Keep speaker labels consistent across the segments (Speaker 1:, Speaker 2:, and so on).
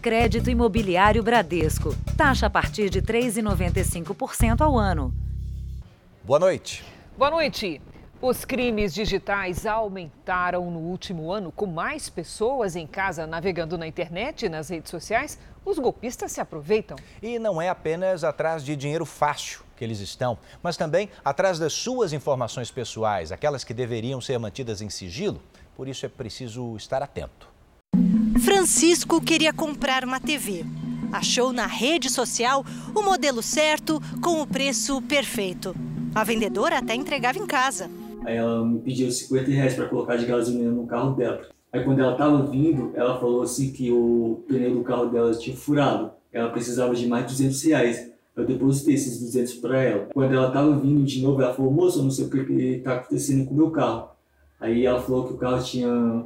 Speaker 1: Crédito Imobiliário Bradesco. Taxa a partir de 3,95% ao ano.
Speaker 2: Boa noite.
Speaker 3: Boa noite. Os crimes digitais aumentaram no último ano, com mais pessoas em casa navegando na internet e nas redes sociais. Os golpistas se aproveitam.
Speaker 2: E não é apenas atrás de dinheiro fácil que eles estão, mas também atrás das suas informações pessoais, aquelas que deveriam ser mantidas em sigilo. Por isso é preciso estar atento.
Speaker 4: Francisco queria comprar uma TV. Achou na rede social o modelo certo com o preço perfeito. A vendedora até entregava em casa.
Speaker 5: Aí ela me pediu 50 reais para colocar de gasolina no carro dela. Aí quando ela estava vindo, ela falou assim que o pneu do carro dela tinha furado. Ela precisava de mais 200 reais. Eu depositei esses 200 para ela. Quando ela estava vindo de novo, ela falou, moça, não sei o que está acontecendo com o meu carro. Aí ela falou que o carro tinha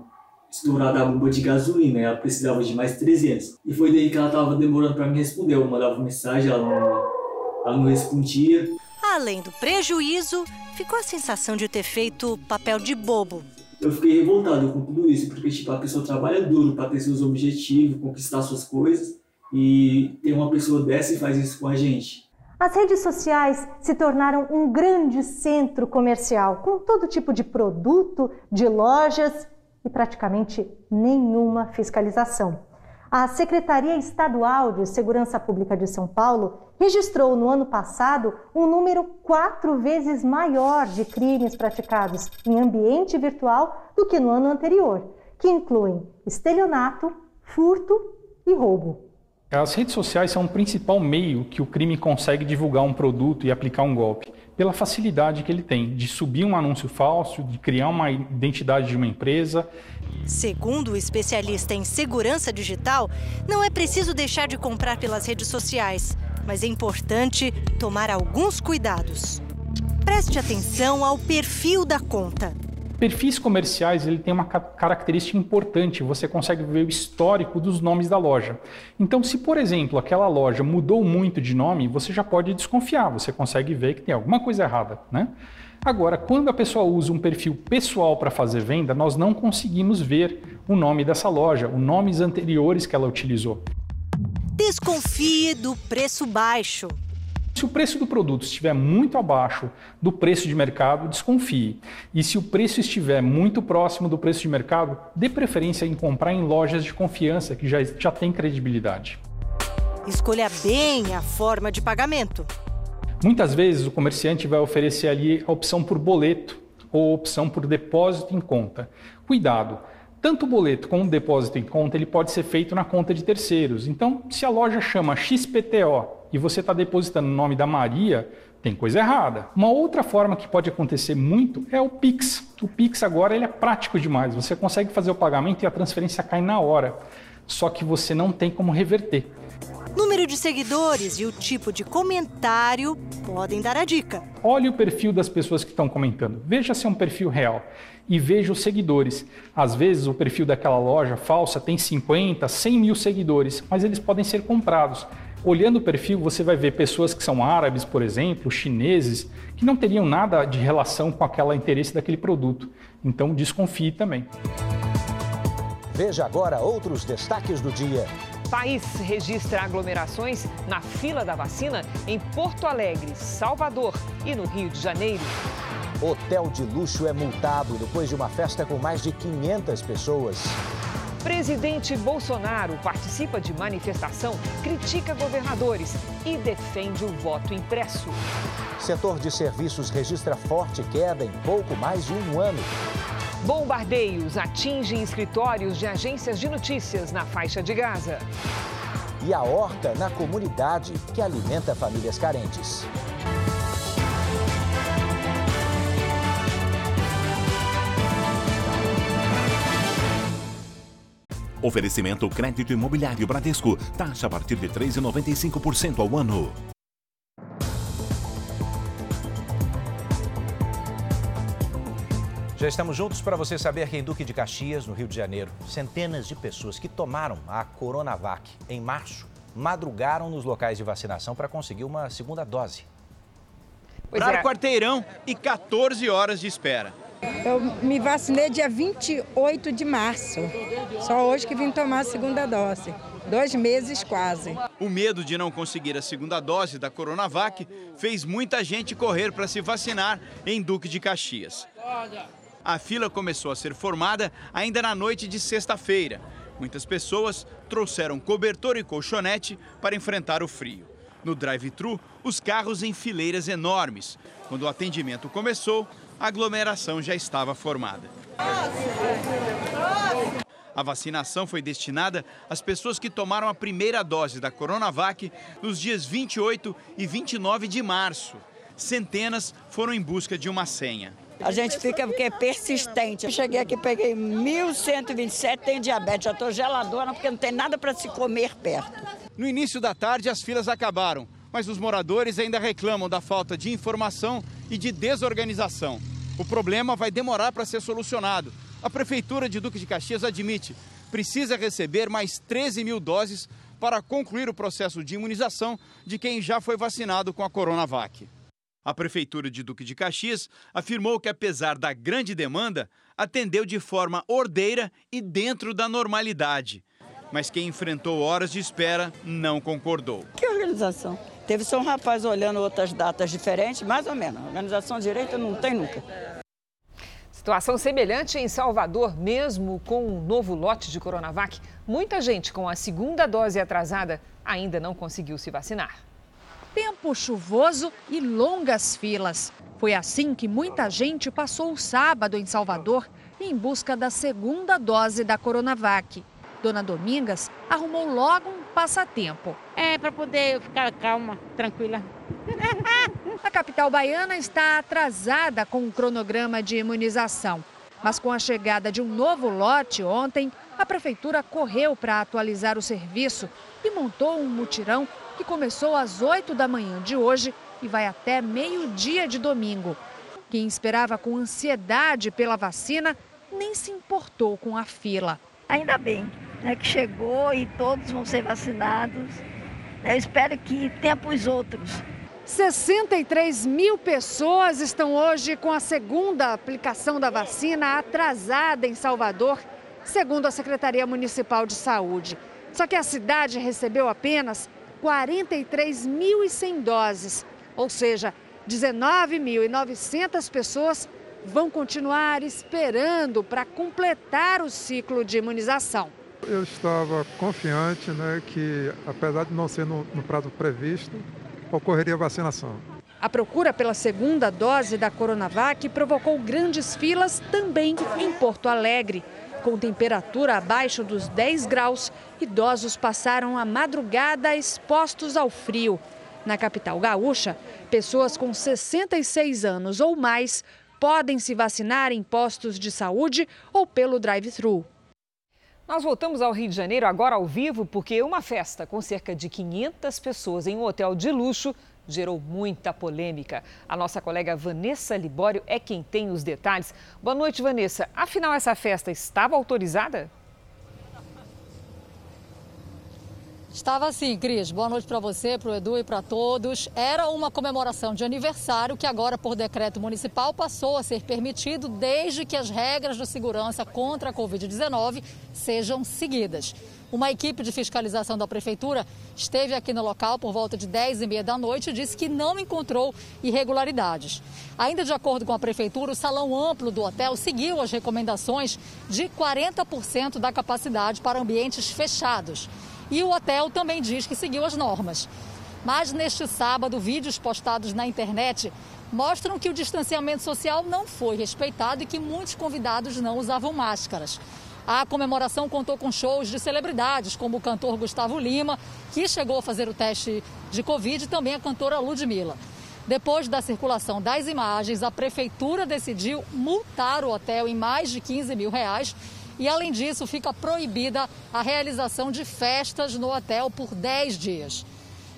Speaker 5: estourado a bomba de gasolina, ela precisava de mais 300. E foi daí que ela estava demorando para me responder. Eu mandava mensagem, ela não, ela não respondia.
Speaker 4: Além do prejuízo, ficou a sensação de ter feito papel de bobo.
Speaker 5: Eu fiquei revoltado com tudo isso, porque tipo, a pessoa trabalha duro para ter seus objetivos, conquistar suas coisas, e tem uma pessoa dessa e faz isso com a gente.
Speaker 6: As redes sociais se tornaram um grande centro comercial, com todo tipo de produto, de lojas e praticamente nenhuma fiscalização. A Secretaria Estadual de Segurança Pública de São Paulo registrou no ano passado um número quatro vezes maior de crimes praticados em ambiente virtual do que no ano anterior, que incluem estelionato, furto e roubo.
Speaker 7: As redes sociais são o principal meio que o crime consegue divulgar um produto e aplicar um golpe, pela facilidade que ele tem de subir um anúncio falso, de criar uma identidade de uma empresa.
Speaker 4: Segundo o especialista em segurança digital, não é preciso deixar de comprar pelas redes sociais, mas é importante tomar alguns cuidados. Preste atenção ao perfil da conta.
Speaker 7: Perfis comerciais ele tem uma característica importante, você consegue ver o histórico dos nomes da loja. Então, se por exemplo aquela loja mudou muito de nome, você já pode desconfiar, você consegue ver que tem alguma coisa errada. Né? Agora, quando a pessoa usa um perfil pessoal para fazer venda, nós não conseguimos ver o nome dessa loja, os nomes anteriores que ela utilizou.
Speaker 4: Desconfie do preço baixo.
Speaker 7: Se o preço do produto estiver muito abaixo do preço de mercado, desconfie. E se o preço estiver muito próximo do preço de mercado, dê preferência em comprar em lojas de confiança que já, já têm credibilidade.
Speaker 4: Escolha bem a forma de pagamento.
Speaker 7: Muitas vezes o comerciante vai oferecer ali a opção por boleto ou a opção por depósito em conta. Cuidado! Tanto o boleto como o depósito em conta ele pode ser feito na conta de terceiros. Então, se a loja chama XPTO e você está depositando no nome da Maria, tem coisa errada. Uma outra forma que pode acontecer muito é o Pix. O Pix agora ele é prático demais. Você consegue fazer o pagamento e a transferência cai na hora. Só que você não tem como reverter.
Speaker 4: Número de seguidores e o tipo de comentário podem dar a dica.
Speaker 7: Olhe o perfil das pessoas que estão comentando. Veja se é um perfil real e veja os seguidores. Às vezes o perfil daquela loja falsa tem 50, 100 mil seguidores, mas eles podem ser comprados. Olhando o perfil, você vai ver pessoas que são árabes, por exemplo, chineses, que não teriam nada de relação com aquele interesse daquele produto. Então desconfie também.
Speaker 2: Veja agora outros destaques do dia.
Speaker 3: País registra aglomerações na fila da vacina em Porto Alegre, Salvador e no Rio de Janeiro.
Speaker 2: Hotel de luxo é multado depois de uma festa com mais de 500 pessoas.
Speaker 3: Presidente Bolsonaro participa de manifestação, critica governadores e defende o voto impresso.
Speaker 2: Setor de serviços registra forte queda em pouco mais de um ano.
Speaker 3: Bombardeios atingem escritórios de agências de notícias na faixa de Gaza.
Speaker 2: E a horta na comunidade que alimenta famílias carentes.
Speaker 8: Oferecimento crédito imobiliário Bradesco. Taxa a partir de 3,95% ao ano.
Speaker 2: Já estamos juntos para você saber que em Duque de Caxias, no Rio de Janeiro, centenas de pessoas que tomaram a Coronavac em março madrugaram nos locais de vacinação para conseguir uma segunda dose.
Speaker 9: Para o quarteirão e 14 horas de espera.
Speaker 10: Eu me vacinei dia 28 de março. Só hoje que vim tomar a segunda dose. Dois meses quase.
Speaker 9: O medo de não conseguir a segunda dose da Coronavac fez muita gente correr para se vacinar em Duque de Caxias. A fila começou a ser formada ainda na noite de sexta-feira. Muitas pessoas trouxeram cobertor e colchonete para enfrentar o frio. No drive-thru, os carros em fileiras enormes. Quando o atendimento começou, a aglomeração já estava formada. A vacinação foi destinada às pessoas que tomaram a primeira dose da Coronavac nos dias 28 e 29 de março. Centenas foram em busca de uma senha.
Speaker 10: A gente fica porque é persistente. Eu cheguei aqui, peguei 1127, tenho diabetes, já estou geladona porque não tem nada para se comer perto.
Speaker 9: No início da tarde, as filas acabaram, mas os moradores ainda reclamam da falta de informação e de desorganização. O problema vai demorar para ser solucionado. A Prefeitura de Duque de Caxias admite precisa receber mais 13 mil doses para concluir o processo de imunização de quem já foi vacinado com a Coronavac. A Prefeitura de Duque de Caxias afirmou que, apesar da grande demanda, atendeu de forma ordeira e dentro da normalidade. Mas quem enfrentou horas de espera não concordou.
Speaker 10: Que organização? Teve só um rapaz olhando outras datas diferentes, mais ou menos. Organização direita não tem nunca.
Speaker 3: Situação semelhante em Salvador, mesmo com um novo lote de Coronavac. Muita gente com a segunda dose atrasada ainda não conseguiu se vacinar.
Speaker 11: Tempo chuvoso e longas filas. Foi assim que muita gente passou o sábado em Salvador em busca da segunda dose da Coronavac. Dona Domingas arrumou logo um passatempo.
Speaker 12: É, para poder ficar calma, tranquila.
Speaker 11: A capital baiana está atrasada com o cronograma de imunização. Mas com a chegada de um novo lote ontem, a prefeitura correu para atualizar o serviço e montou um mutirão que começou às 8 da manhã de hoje e vai até meio-dia de domingo. Quem esperava com ansiedade pela vacina nem se importou com a fila.
Speaker 13: Ainda bem né, que chegou e todos vão ser vacinados. Eu espero que tempos outros.
Speaker 11: 63 mil pessoas estão hoje com a segunda aplicação da vacina atrasada em Salvador, segundo a Secretaria Municipal de Saúde. Só que a cidade recebeu apenas 43.100 doses, ou seja, 19.900 pessoas vão continuar esperando para completar o ciclo de imunização.
Speaker 14: Eu estava confiante né, que, apesar de não ser no, no prazo previsto, ocorreria vacinação.
Speaker 11: A procura pela segunda dose da Coronavac provocou grandes filas também em Porto Alegre. Com temperatura abaixo dos 10 graus, idosos passaram a madrugada expostos ao frio. Na capital gaúcha, pessoas com 66 anos ou mais podem se vacinar em postos de saúde ou pelo drive-thru.
Speaker 3: Nós voltamos ao Rio de Janeiro agora ao vivo porque uma festa com cerca de 500 pessoas em um hotel de luxo gerou muita polêmica. A nossa colega Vanessa Libório é quem tem os detalhes. Boa noite, Vanessa. Afinal, essa festa estava autorizada?
Speaker 15: Estava assim, Cris. Boa noite para você, para o Edu e para todos. Era uma comemoração de aniversário que agora, por decreto municipal, passou a ser permitido desde que as regras de segurança contra a Covid-19 sejam seguidas. Uma equipe de fiscalização da prefeitura esteve aqui no local por volta de 10 e meia da noite e disse que não encontrou irregularidades. Ainda de acordo com a prefeitura, o salão amplo do hotel seguiu as recomendações de 40% da capacidade para ambientes fechados. E o hotel também diz que seguiu as normas. Mas neste sábado, vídeos postados na internet mostram que o distanciamento social não foi respeitado e que muitos convidados não usavam máscaras. A comemoração contou com shows de celebridades, como o cantor Gustavo Lima, que chegou a fazer o teste de Covid, e também a cantora Ludmilla. Depois da circulação das imagens, a prefeitura decidiu multar o hotel em mais de 15 mil reais e, além disso, fica proibida a realização de festas no hotel por 10 dias.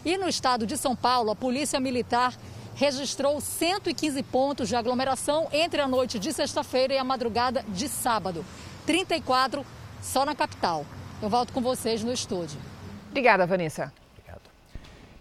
Speaker 15: E no estado de São Paulo, a Polícia Militar registrou 115 pontos de aglomeração entre a noite de sexta-feira e a madrugada de sábado. 34 só na capital. Eu volto com vocês no estúdio.
Speaker 3: Obrigada, Vanessa.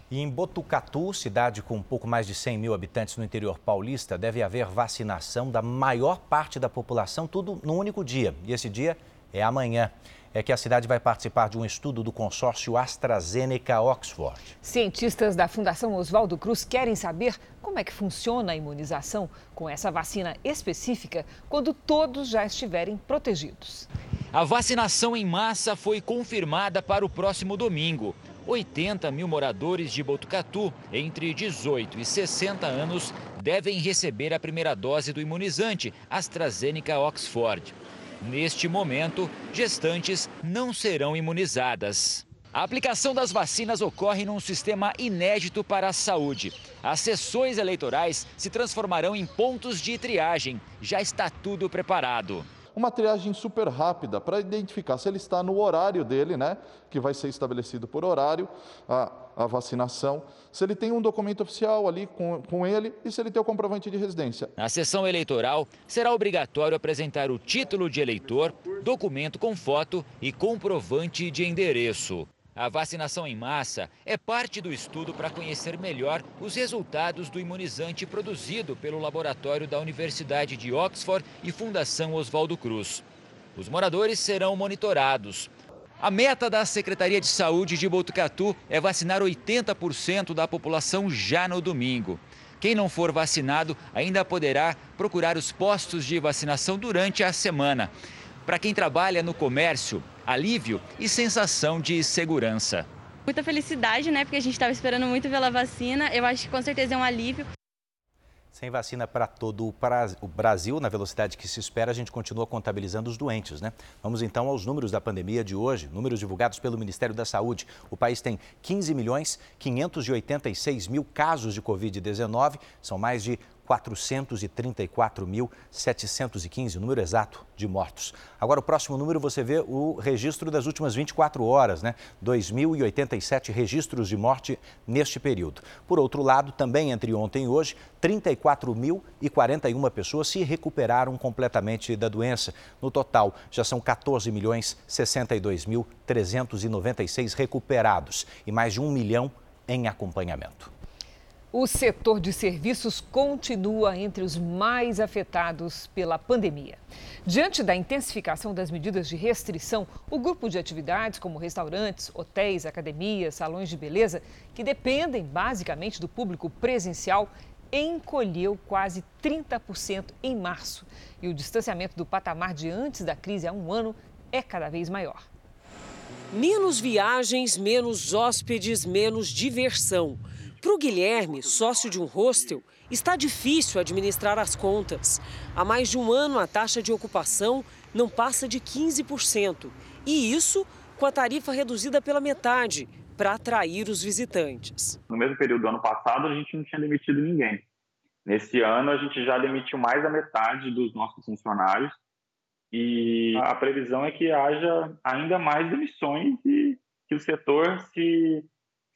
Speaker 2: E em Botucatu, cidade com um pouco mais de 100 mil habitantes no interior paulista, deve haver vacinação da maior parte da população, tudo num único dia. E esse dia é amanhã. é que a cidade vai participar de um estudo do consórcio AstraZeneca-Oxford.
Speaker 3: Cientistas da Fundação Oswaldo Cruz querem saber como é que funciona a imunização com essa vacina específica quando todos já estiverem protegidos.
Speaker 16: A vacinação em massa foi confirmada para o próximo domingo. 80 mil moradores de Botucatu, entre 18 e 60 anos, devem receber a primeira dose do imunizante AstraZeneca Oxford. Neste momento, gestantes não serão imunizadas. A aplicação das vacinas ocorre num sistema inédito para a saúde. As sessões eleitorais se transformarão em pontos de triagem. Já está tudo preparado
Speaker 17: uma triagem super rápida para identificar se ele está no horário dele, né, que vai ser estabelecido por horário, a, a vacinação, se ele tem um documento oficial ali com, com ele e se ele tem o comprovante de residência.
Speaker 16: Na sessão eleitoral, será obrigatório apresentar o título de eleitor, documento com foto e comprovante de endereço. A vacinação em massa é parte do estudo para conhecer melhor os resultados do imunizante produzido pelo laboratório da Universidade de Oxford e Fundação Oswaldo Cruz. Os moradores serão monitorados. A meta da Secretaria de Saúde de Botucatu é vacinar 80% da população já no domingo. Quem não for vacinado ainda poderá procurar os postos de vacinação durante a semana. Para quem trabalha no comércio, alívio e sensação de segurança.
Speaker 18: Muita felicidade, né? Porque a gente estava esperando muito pela vacina. Eu acho que com certeza é um alívio.
Speaker 2: Sem vacina para todo o Brasil, na velocidade que se espera, a gente continua contabilizando os doentes, né? Vamos então aos números da pandemia de hoje, números divulgados pelo Ministério da Saúde. O país tem 15 milhões 586 mil casos de Covid-19, são mais de 434.715, o número exato de mortos. Agora, o próximo número você vê o registro das últimas 24 horas, né? 2.087 registros de morte neste período. Por outro lado, também entre ontem e hoje, 34.041 pessoas se recuperaram completamente da doença. No total, já são 14 milhões 62.396 recuperados e mais de um milhão em acompanhamento.
Speaker 3: O setor de serviços continua entre os mais afetados pela pandemia. Diante da intensificação das medidas de restrição, o grupo de atividades, como restaurantes, hotéis, academias, salões de beleza, que dependem basicamente do público presencial, encolheu quase 30% em março. E o distanciamento do patamar de antes da crise há um ano é cada vez maior.
Speaker 19: Menos viagens, menos hóspedes, menos diversão. Para o Guilherme, sócio de um hostel, está difícil administrar as contas. Há mais de um ano, a taxa de ocupação não passa de 15%. E isso com a tarifa reduzida pela metade, para atrair os visitantes.
Speaker 20: No mesmo período do ano passado, a gente não tinha demitido ninguém. Nesse ano, a gente já demitiu mais da metade dos nossos funcionários e a previsão é que haja ainda mais demissões e que o setor se,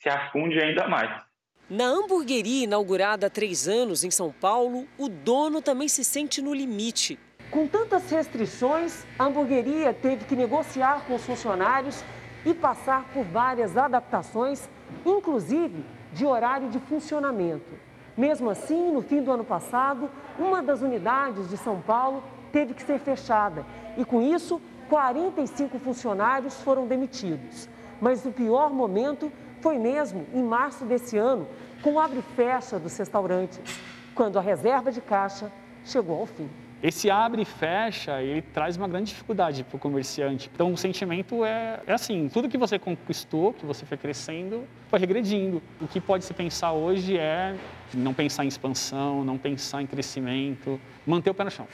Speaker 20: se afunde ainda mais.
Speaker 19: Na hamburgueria inaugurada há três anos em São Paulo, o dono também se sente no limite.
Speaker 21: Com tantas restrições, a hamburgueria teve que negociar com os funcionários e passar por várias adaptações, inclusive de horário de funcionamento. Mesmo assim, no fim do ano passado, uma das unidades de São Paulo teve que ser fechada e, com isso, 45 funcionários foram demitidos. Mas o pior momento foi mesmo em março desse ano, com o abre e fecha dos restaurantes, quando a reserva de caixa chegou ao fim.
Speaker 22: Esse abre e fecha, ele traz uma grande dificuldade para o comerciante. Então, o sentimento é, é assim, tudo que você conquistou, que você foi crescendo, foi regredindo. O que pode se pensar hoje é não pensar em expansão, não pensar em crescimento, manter o pé no chão.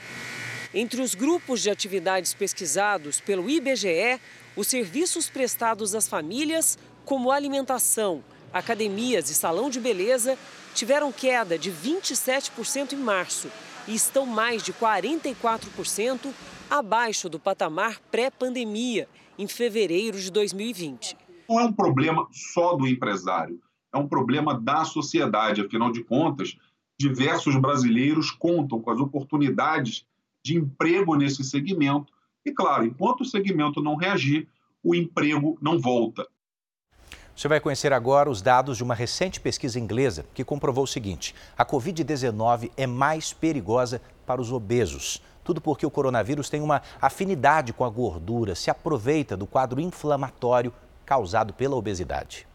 Speaker 19: Entre os grupos de atividades pesquisados pelo IBGE, os serviços prestados às famílias como alimentação, academias e salão de beleza, tiveram queda de 27% em março e estão mais de 44% abaixo do patamar pré-pandemia, em fevereiro de 2020.
Speaker 23: Não é um problema só do empresário, é um problema da sociedade. Afinal de contas, diversos brasileiros contam com as oportunidades de emprego nesse segmento. E, claro, enquanto o segmento não reagir, o emprego não volta.
Speaker 2: Você vai conhecer agora os dados de uma recente pesquisa inglesa que comprovou o seguinte: a Covid-19 é mais perigosa para os obesos. Tudo porque o coronavírus tem uma afinidade com a gordura, se aproveita do quadro inflamatório causado pela obesidade.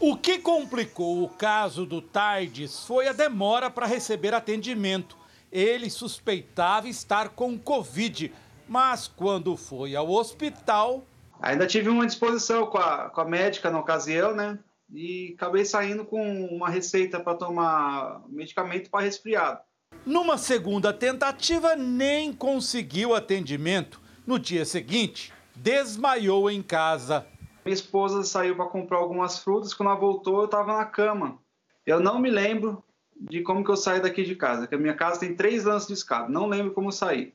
Speaker 24: O que complicou o caso do Tardes foi a demora para receber atendimento. Ele suspeitava estar com Covid, mas quando foi ao hospital.
Speaker 25: Ainda tive uma disposição com a, com a médica na ocasião, né? E acabei saindo com uma receita para tomar medicamento para resfriado.
Speaker 24: Numa segunda tentativa, nem conseguiu atendimento. No dia seguinte, desmaiou em casa.
Speaker 25: Minha esposa saiu para comprar algumas frutas. Quando ela voltou, eu estava na cama. Eu não me lembro de como que eu saí daqui de casa, que a minha casa tem três lances de escada. Não lembro como eu saí.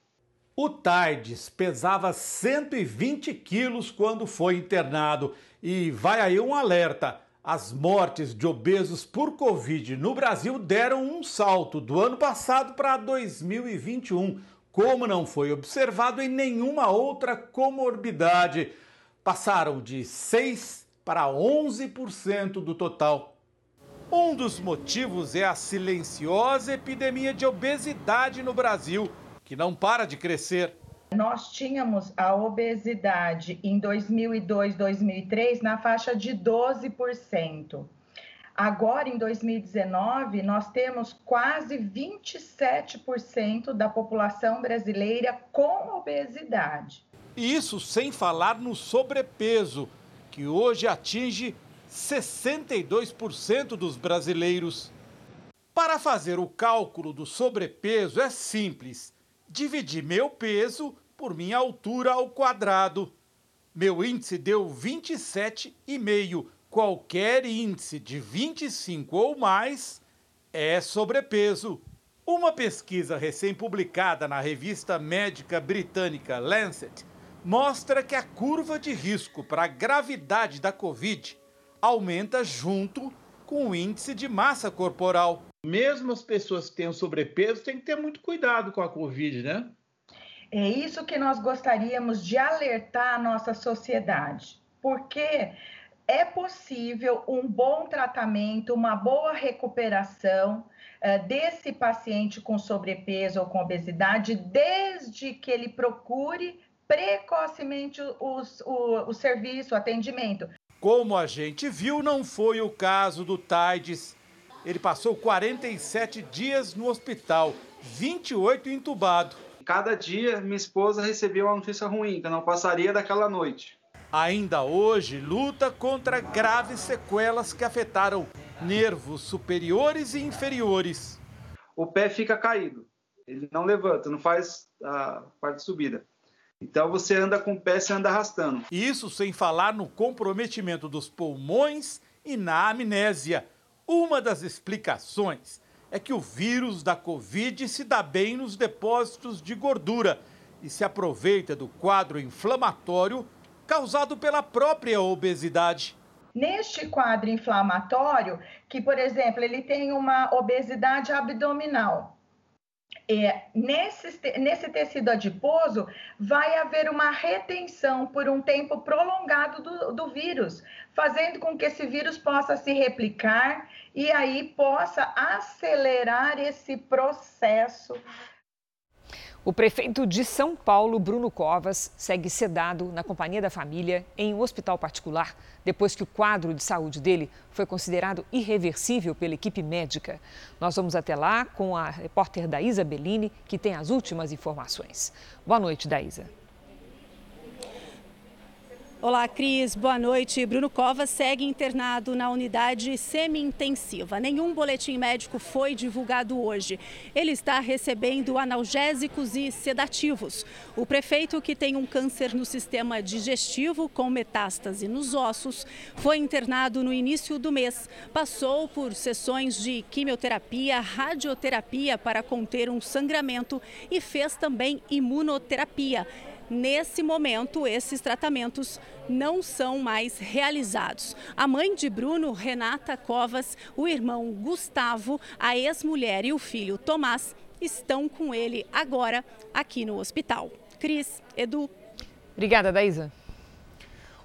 Speaker 24: O Tardes pesava 120 quilos quando foi internado. E vai aí um alerta: as mortes de obesos por Covid no Brasil deram um salto do ano passado para 2021, como não foi observado em nenhuma outra comorbidade. Passaram de 6% para 11% do total. Um dos motivos é a silenciosa epidemia de obesidade no Brasil, que não para de crescer.
Speaker 26: Nós tínhamos a obesidade em 2002, 2003 na faixa de 12%. Agora, em 2019, nós temos quase 27% da população brasileira com obesidade.
Speaker 24: Isso sem falar no sobrepeso, que hoje atinge 62% dos brasileiros. Para fazer o cálculo do sobrepeso é simples dividi meu peso por minha altura ao quadrado. Meu índice deu 27,5. Qualquer índice de 25 ou mais é sobrepeso. Uma pesquisa recém-publicada na revista médica britânica Lancet mostra que a curva de risco para a gravidade da Covid aumenta junto com o índice de massa corporal.
Speaker 27: Mesmo as pessoas que têm sobrepeso têm que ter muito cuidado com a Covid, né?
Speaker 26: É isso que nós gostaríamos de alertar a nossa sociedade, porque é possível um bom tratamento, uma boa recuperação uh, desse paciente com sobrepeso ou com obesidade, desde que ele procure precocemente o, o, o serviço, o atendimento.
Speaker 24: Como a gente viu, não foi o caso do Taides. Ele passou 47 dias no hospital, 28 entubado.
Speaker 25: Cada dia, minha esposa recebia uma notícia ruim, que eu não passaria daquela noite.
Speaker 24: Ainda hoje, luta contra graves sequelas que afetaram nervos superiores e inferiores.
Speaker 25: O pé fica caído, ele não levanta, não faz a parte de subida. Então você anda com o pé, você anda arrastando.
Speaker 24: Isso sem falar no comprometimento dos pulmões e na amnésia. Uma das explicações é que o vírus da Covid se dá bem nos depósitos de gordura e se aproveita do quadro inflamatório causado pela própria obesidade.
Speaker 26: Neste quadro inflamatório, que por exemplo, ele tem uma obesidade abdominal, é, nesse, nesse tecido adiposo vai haver uma retenção por um tempo prolongado do, do vírus, fazendo com que esse vírus possa se replicar e aí possa acelerar esse processo
Speaker 3: o prefeito de São Paulo, Bruno Covas, segue sedado na companhia da família em um hospital particular depois que o quadro de saúde dele foi considerado irreversível pela equipe médica. Nós vamos até lá com a repórter Daísa Bellini, que tem as últimas informações. Boa noite, Daísa.
Speaker 28: Olá, Cris. Boa noite. Bruno Covas segue internado na unidade semi-intensiva. Nenhum boletim médico foi divulgado hoje. Ele está recebendo analgésicos e sedativos. O prefeito, que tem um câncer no sistema digestivo com metástase nos ossos, foi internado no início do mês. Passou por sessões de quimioterapia, radioterapia para conter um sangramento e fez também imunoterapia. Nesse momento, esses tratamentos não são mais realizados. A mãe de Bruno, Renata Covas, o irmão Gustavo, a ex-mulher e o filho Tomás estão com ele agora aqui no hospital. Cris, Edu.
Speaker 3: Obrigada, Daísa.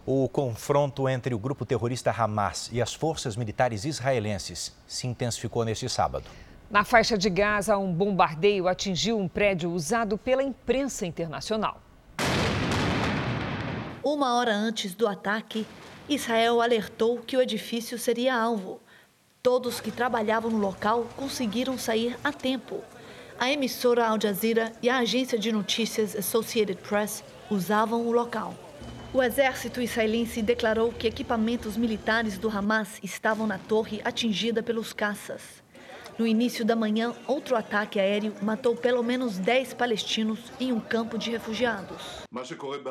Speaker 2: O confronto entre o grupo terrorista Hamas e as forças militares israelenses se intensificou neste sábado.
Speaker 3: Na faixa de Gaza, um bombardeio atingiu um prédio usado pela imprensa internacional.
Speaker 29: Uma hora antes do ataque, Israel alertou que o edifício seria alvo. Todos que trabalhavam no local conseguiram sair a tempo. A emissora Al Jazeera e a agência de notícias Associated Press usavam o local. O exército israelense declarou que equipamentos militares do Hamas estavam na torre atingida pelos caças. No início da manhã, outro ataque aéreo matou pelo menos 10 palestinos em um campo de refugiados.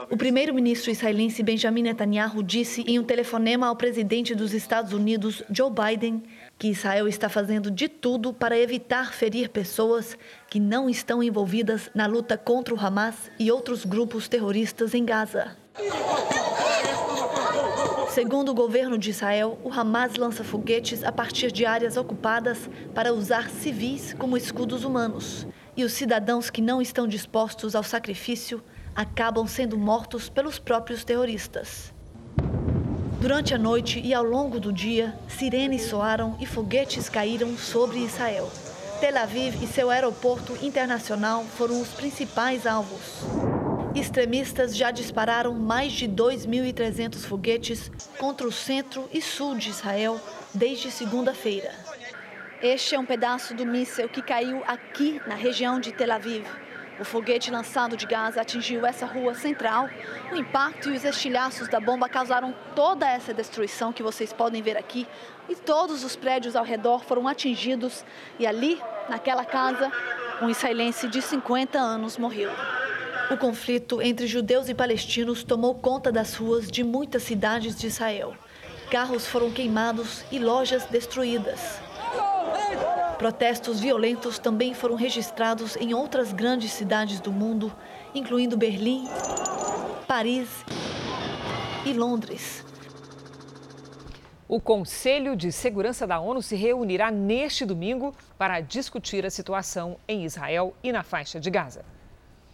Speaker 29: O primeiro-ministro israelense Benjamin Netanyahu disse em um telefonema ao presidente dos Estados Unidos, Joe Biden, que Israel está fazendo de tudo para evitar ferir pessoas que não estão envolvidas na luta contra o Hamas e outros grupos terroristas em Gaza. Segundo o governo de Israel, o Hamas lança foguetes a partir de áreas ocupadas para usar civis como escudos humanos. E os cidadãos que não estão dispostos ao sacrifício acabam sendo mortos pelos próprios terroristas. Durante a noite e ao longo do dia, sirenes soaram e foguetes caíram sobre Israel. Tel Aviv e seu aeroporto internacional foram os principais alvos. Extremistas já dispararam mais de 2.300 foguetes contra o centro e sul de Israel desde segunda-feira. Este é um pedaço do míssil que caiu aqui na região de Tel Aviv. O foguete lançado de Gaza atingiu essa rua central. O impacto e os estilhaços da bomba causaram toda essa destruição que vocês podem ver aqui. E todos os prédios ao redor foram atingidos. E ali, naquela casa, um israelense de 50 anos morreu. O conflito entre judeus e palestinos tomou conta das ruas de muitas cidades de Israel. Carros foram queimados e lojas destruídas. Protestos violentos também foram registrados em outras grandes cidades do mundo, incluindo Berlim, Paris e Londres.
Speaker 3: O Conselho de Segurança da ONU se reunirá neste domingo para discutir a situação em Israel e na faixa de Gaza.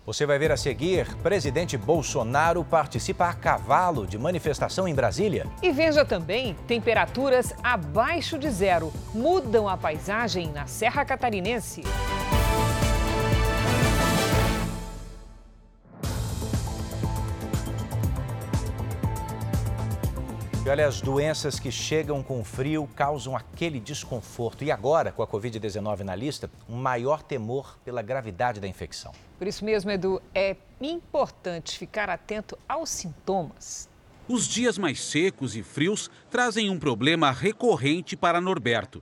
Speaker 2: Você vai ver a seguir: presidente Bolsonaro participa a cavalo de manifestação em Brasília.
Speaker 3: E veja também: temperaturas abaixo de zero mudam a paisagem na Serra Catarinense.
Speaker 2: E olha, as doenças que chegam com frio causam aquele desconforto. E agora, com a Covid-19 na lista, um maior temor pela gravidade da infecção.
Speaker 3: Por isso mesmo, Edu, é importante ficar atento aos sintomas.
Speaker 30: Os dias mais secos e frios trazem um problema recorrente para Norberto.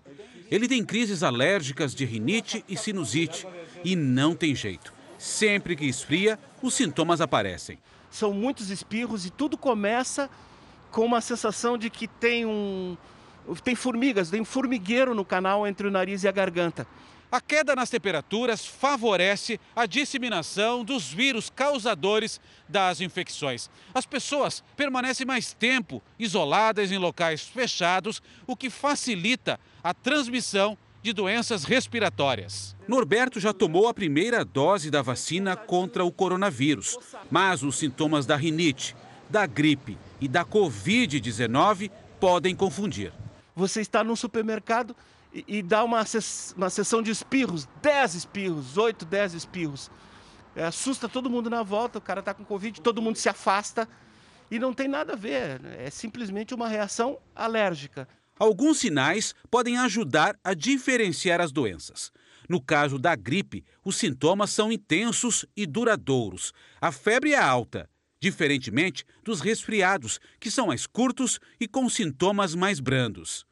Speaker 30: Ele tem crises alérgicas de rinite e sinusite e não tem jeito. Sempre que esfria, os sintomas aparecem.
Speaker 31: São muitos espirros e tudo começa com uma sensação de que tem um tem formigas, tem um formigueiro no canal entre o nariz e a garganta.
Speaker 30: A queda nas temperaturas favorece a disseminação dos vírus causadores das infecções. As pessoas permanecem mais tempo isoladas em locais fechados, o que facilita a transmissão de doenças respiratórias. Norberto já tomou a primeira dose da vacina contra o coronavírus, mas os sintomas da rinite, da gripe e da Covid-19 podem confundir.
Speaker 31: Você está num supermercado e, e dá uma, uma sessão de espirros, 10 espirros, 8, 10 espirros. É, assusta todo mundo na volta, o cara está com Covid, todo mundo se afasta e não tem nada a ver, é simplesmente uma reação alérgica.
Speaker 30: Alguns sinais podem ajudar a diferenciar as doenças. No caso da gripe, os sintomas são intensos e duradouros. A febre é alta, diferentemente dos resfriados, que são mais curtos e com sintomas mais brandos.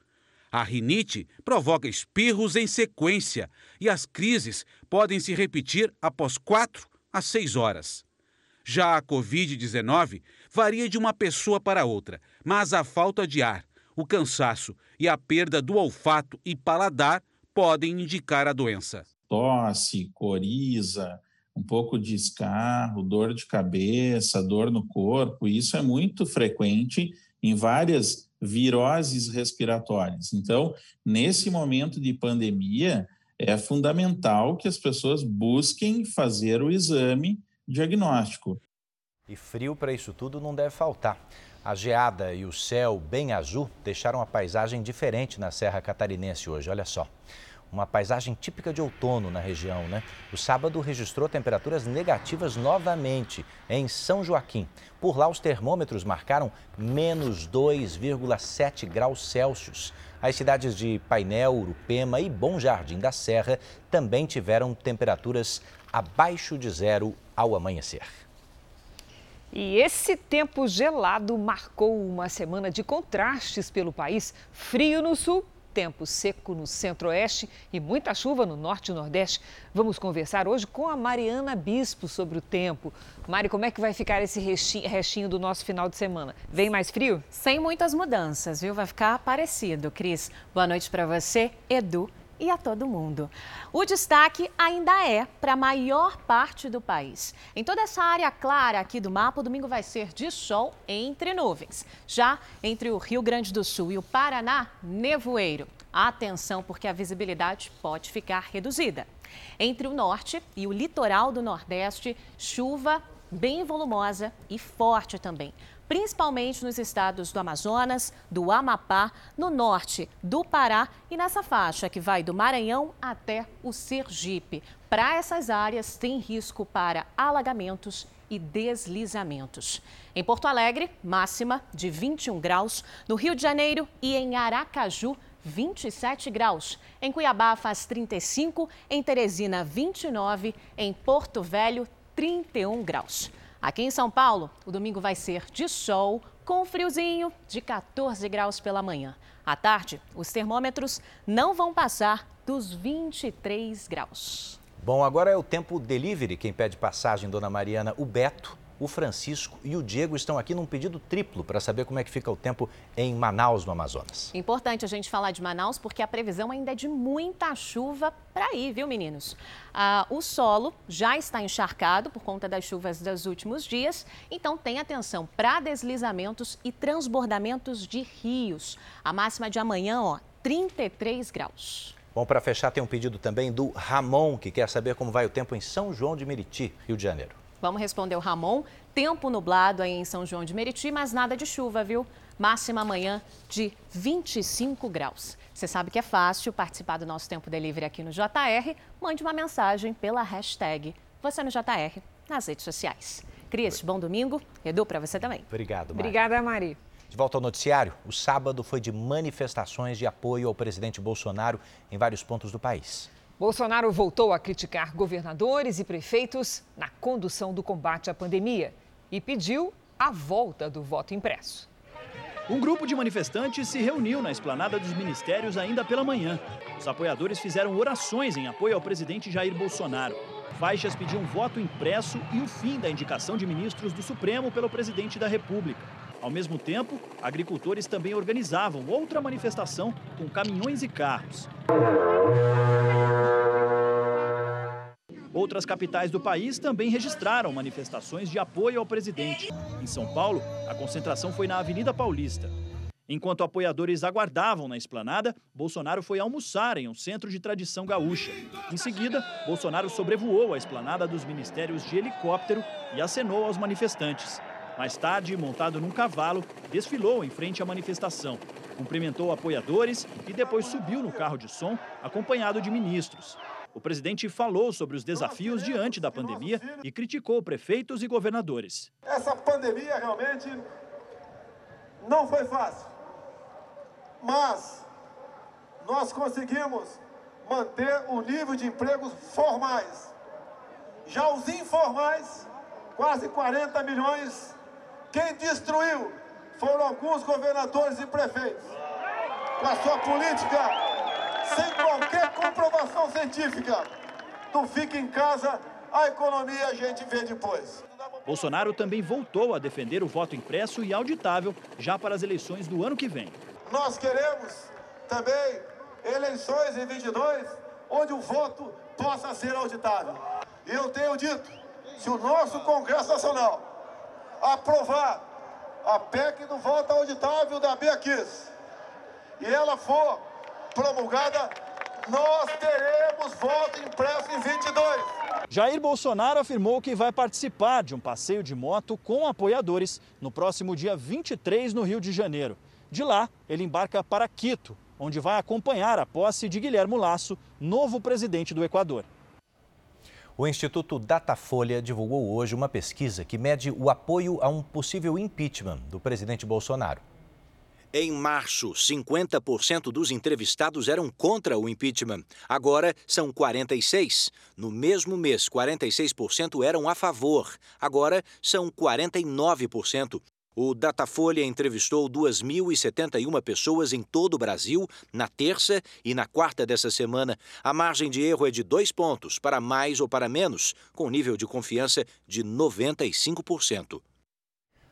Speaker 30: A rinite provoca espirros em sequência e as crises podem se repetir após 4 a 6 horas. Já a Covid-19 varia de uma pessoa para outra, mas a falta de ar, o cansaço e a perda do olfato e paladar podem indicar a doença.
Speaker 32: Tosse, coriza, um pouco de escarro, dor de cabeça, dor no corpo, isso é muito frequente em várias viroses respiratórias. Então, nesse momento de pandemia, é fundamental que as pessoas busquem fazer o exame diagnóstico.
Speaker 2: E frio para isso tudo não deve faltar. A geada e o céu bem azul deixaram a paisagem diferente na Serra Catarinense hoje, olha só. Uma paisagem típica de outono na região, né? O sábado registrou temperaturas negativas novamente em São Joaquim. Por lá, os termômetros marcaram menos 2,7 graus Celsius. As cidades de Painel, Urupema e Bom Jardim da Serra também tiveram temperaturas abaixo de zero ao amanhecer.
Speaker 3: E esse tempo gelado marcou uma semana de contrastes pelo país. Frio no sul, tempo seco no centro-oeste e muita chuva no norte e nordeste. Vamos conversar hoje com a Mariana Bispo sobre o tempo. Mari, como é que vai ficar esse restinho, do nosso final de semana? Vem mais frio?
Speaker 33: Sem muitas mudanças, viu? Vai ficar parecido, Cris. Boa noite para você, Edu e a todo mundo. O destaque ainda é para a maior parte do país. Em toda essa área clara aqui do mapa, o domingo vai ser de sol entre nuvens. Já entre o Rio Grande do Sul e o Paraná, nevoeiro. Atenção, porque a visibilidade pode ficar reduzida. Entre o norte e o litoral do Nordeste, chuva bem volumosa e forte também principalmente nos estados do Amazonas, do Amapá, no norte do Pará e nessa faixa que vai do Maranhão até o Sergipe. Para essas áreas, tem risco para alagamentos e deslizamentos. Em Porto Alegre, máxima de 21 graus. No Rio de Janeiro e em Aracaju, 27 graus. Em Cuiabá faz 35, em Teresina 29, em Porto Velho 31 graus. Aqui em São Paulo, o domingo vai ser de sol, com friozinho de 14 graus pela manhã. À tarde, os termômetros não vão passar dos 23 graus.
Speaker 2: Bom, agora é o tempo delivery. Quem pede passagem, dona Mariana, o Beto o Francisco e o Diego estão aqui num pedido triplo para saber como é que fica o tempo em Manaus, no Amazonas.
Speaker 33: Importante a gente falar de Manaus porque a previsão ainda é de muita chuva para ir, viu, meninos? Ah, o solo já está encharcado por conta das chuvas dos últimos dias, então tenha atenção para deslizamentos e transbordamentos de rios. A máxima de amanhã, ó, 33 graus.
Speaker 2: Bom, para fechar, tem um pedido também do Ramon, que quer saber como vai o tempo em São João de Meriti, Rio de Janeiro.
Speaker 33: Vamos responder o Ramon. Tempo nublado aí em São João de Meriti, mas nada de chuva, viu? Máxima amanhã de 25 graus. Você sabe que é fácil participar do nosso Tempo Delivery aqui no JR. Mande uma mensagem pela hashtag Você no JR nas redes sociais. Cris, bom domingo. Edu, para você também.
Speaker 2: Obrigado,
Speaker 3: Mari. Obrigada, Mari.
Speaker 2: De volta ao noticiário, o sábado foi de manifestações de apoio ao presidente Bolsonaro em vários pontos do país.
Speaker 3: Bolsonaro voltou a criticar governadores e prefeitos na condução do combate à pandemia e pediu a volta do voto impresso.
Speaker 34: Um grupo de manifestantes se reuniu na esplanada dos ministérios ainda pela manhã. Os apoiadores fizeram orações em apoio ao presidente Jair Bolsonaro. Faixas pediam voto impresso e o fim da indicação de ministros do Supremo pelo presidente da República. Ao mesmo tempo, agricultores também organizavam outra manifestação com caminhões e carros. Outras capitais do país também registraram manifestações de apoio ao presidente. Em São Paulo, a concentração foi na Avenida Paulista. Enquanto apoiadores aguardavam na esplanada, Bolsonaro foi almoçar em um centro de tradição gaúcha. Em seguida, Bolsonaro sobrevoou a esplanada dos ministérios de helicóptero e acenou aos manifestantes. Mais tarde, montado num cavalo, desfilou em frente à manifestação, cumprimentou apoiadores e depois subiu no carro de som, acompanhado de ministros. O presidente falou sobre os desafios diante da pandemia e criticou prefeitos e governadores.
Speaker 35: Essa pandemia realmente não foi fácil, mas nós conseguimos manter o nível de empregos formais. Já os informais, quase 40 milhões, quem destruiu foram alguns governadores e prefeitos. Com a sua política sem qualquer comprovação científica. Tu fica em casa, a economia a gente vê depois.
Speaker 34: Bolsonaro também voltou a defender o voto impresso e auditável já para as eleições do ano que vem.
Speaker 35: Nós queremos também eleições em 22 onde o voto possa ser auditável. E eu tenho dito, se o nosso Congresso Nacional aprovar a PEC do voto auditável da Bia Kiss, e ela for promulgada, nós teremos voto impresso em 22.
Speaker 34: Jair Bolsonaro afirmou que vai participar de um passeio de moto com apoiadores no próximo dia 23 no Rio de Janeiro. De lá, ele embarca para Quito, onde vai acompanhar a posse de Guilhermo Lasso, novo presidente do Equador.
Speaker 2: O Instituto Datafolha divulgou hoje uma pesquisa que mede o apoio a um possível impeachment do presidente Bolsonaro.
Speaker 36: Em março, 50% dos entrevistados eram contra o impeachment. Agora são 46. No mesmo mês, 46% eram a favor. Agora são 49%. O Datafolha entrevistou 2.071 pessoas em todo o Brasil na terça e na quarta dessa semana. A margem de erro é de dois pontos, para mais ou para menos, com nível de confiança de 95%.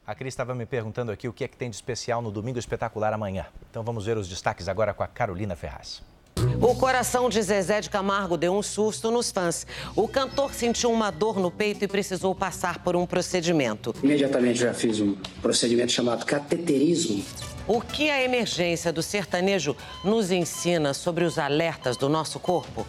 Speaker 2: A Cris estava me perguntando aqui o que é que tem de especial no Domingo Espetacular amanhã. Então vamos ver os destaques agora com a Carolina Ferraz.
Speaker 37: O coração de Zezé de Camargo deu um susto nos fãs. O cantor sentiu uma dor no peito e precisou passar por um procedimento.
Speaker 38: Imediatamente já fiz um procedimento chamado cateterismo.
Speaker 37: O que a emergência do sertanejo nos ensina sobre os alertas do nosso corpo?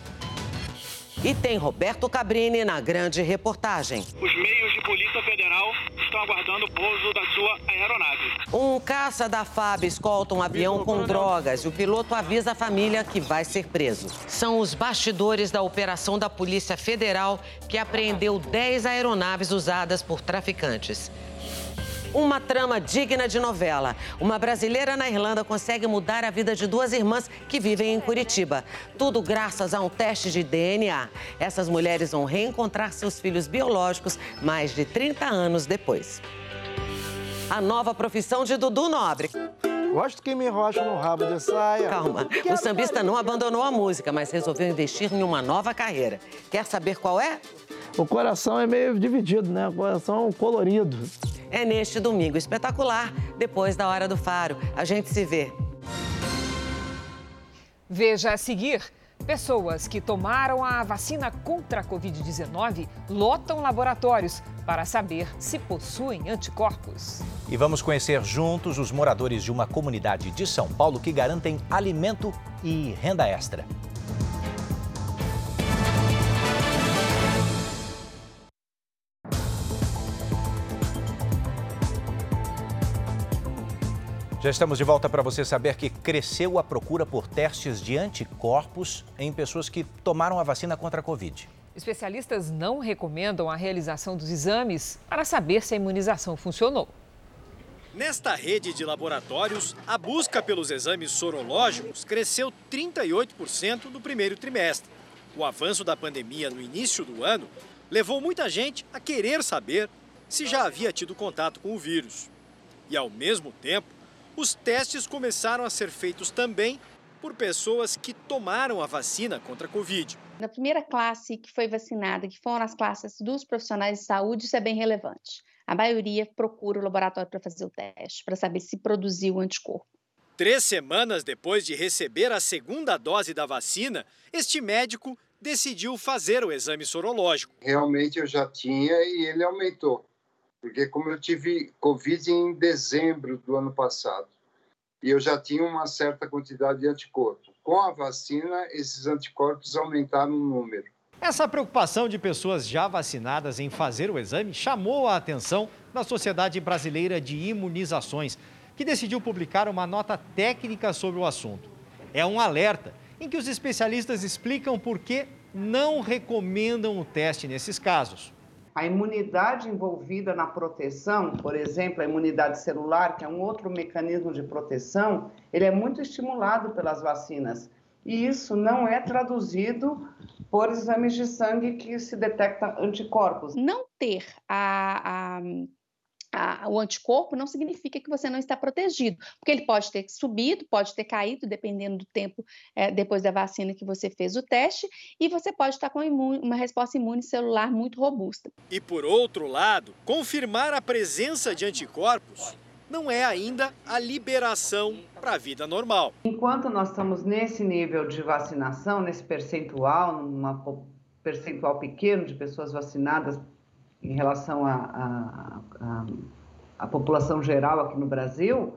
Speaker 37: E tem Roberto Cabrini na grande reportagem.
Speaker 39: Os meios de Polícia Federal estão aguardando o pouso da sua aeronave.
Speaker 37: Um caça da FAB escolta um avião com drogas e o piloto avisa a família que vai ser preso. São os bastidores da operação da Polícia Federal que apreendeu 10 aeronaves usadas por traficantes. Uma trama digna de novela. Uma brasileira na Irlanda consegue mudar a vida de duas irmãs que vivem em Curitiba. Tudo graças a um teste de DNA. Essas mulheres vão reencontrar seus filhos biológicos mais de 30 anos depois. A nova profissão de Dudu Nobre.
Speaker 40: Gosto que me enrocha no rabo de saia.
Speaker 37: Calma, o sambista não abandonou a música, mas resolveu investir em uma nova carreira. Quer saber qual é?
Speaker 40: O coração é meio dividido, né? O coração colorido.
Speaker 37: É neste domingo espetacular, depois da Hora do Faro. A gente se vê.
Speaker 3: Veja a seguir. Pessoas que tomaram a vacina contra a Covid-19 lotam laboratórios para saber se possuem anticorpos.
Speaker 2: E vamos conhecer juntos os moradores de uma comunidade de São Paulo que garantem alimento e renda extra. Já estamos de volta para você saber que cresceu a procura por testes de anticorpos em pessoas que tomaram a vacina contra a Covid.
Speaker 3: Especialistas não recomendam a realização dos exames para saber se a imunização funcionou.
Speaker 24: Nesta rede de laboratórios, a busca pelos exames sorológicos cresceu 38% no primeiro trimestre. O avanço da pandemia no início do ano levou muita gente a querer saber se já havia tido contato com o vírus. E, ao mesmo tempo, os testes começaram a ser feitos também por pessoas que tomaram a vacina contra a Covid.
Speaker 41: Na primeira classe que foi vacinada, que foram as classes dos profissionais de saúde, isso é bem relevante. A maioria procura o laboratório para fazer o teste, para saber se produziu o anticorpo.
Speaker 24: Três semanas depois de receber a segunda dose da vacina, este médico decidiu fazer o exame sorológico.
Speaker 42: Realmente eu já tinha e ele aumentou. Porque como eu tive Covid em dezembro do ano passado, e eu já tinha uma certa quantidade de anticorpos. Com a vacina, esses anticorpos aumentaram o número.
Speaker 43: Essa preocupação de pessoas já vacinadas em fazer o exame chamou a atenção da Sociedade Brasileira de Imunizações, que decidiu publicar uma nota técnica sobre o assunto. É um alerta em que os especialistas explicam por que não recomendam o teste nesses casos.
Speaker 44: A imunidade envolvida na proteção, por exemplo, a imunidade celular, que é um outro mecanismo de proteção, ele é muito estimulado pelas vacinas. E isso não é traduzido por exames de sangue que se detecta anticorpos.
Speaker 41: Não ter a, a a, o anticorpo não significa que você não está protegido, porque ele pode ter subido, pode ter caído, dependendo do tempo é, depois da vacina que você fez o teste, e você pode estar com imune, uma resposta imune celular muito robusta.
Speaker 24: E por outro lado, confirmar a presença de anticorpos não é ainda a liberação para a vida normal.
Speaker 44: Enquanto nós estamos nesse nível de vacinação, nesse percentual, numa percentual pequeno de pessoas vacinadas em relação à população geral aqui no Brasil,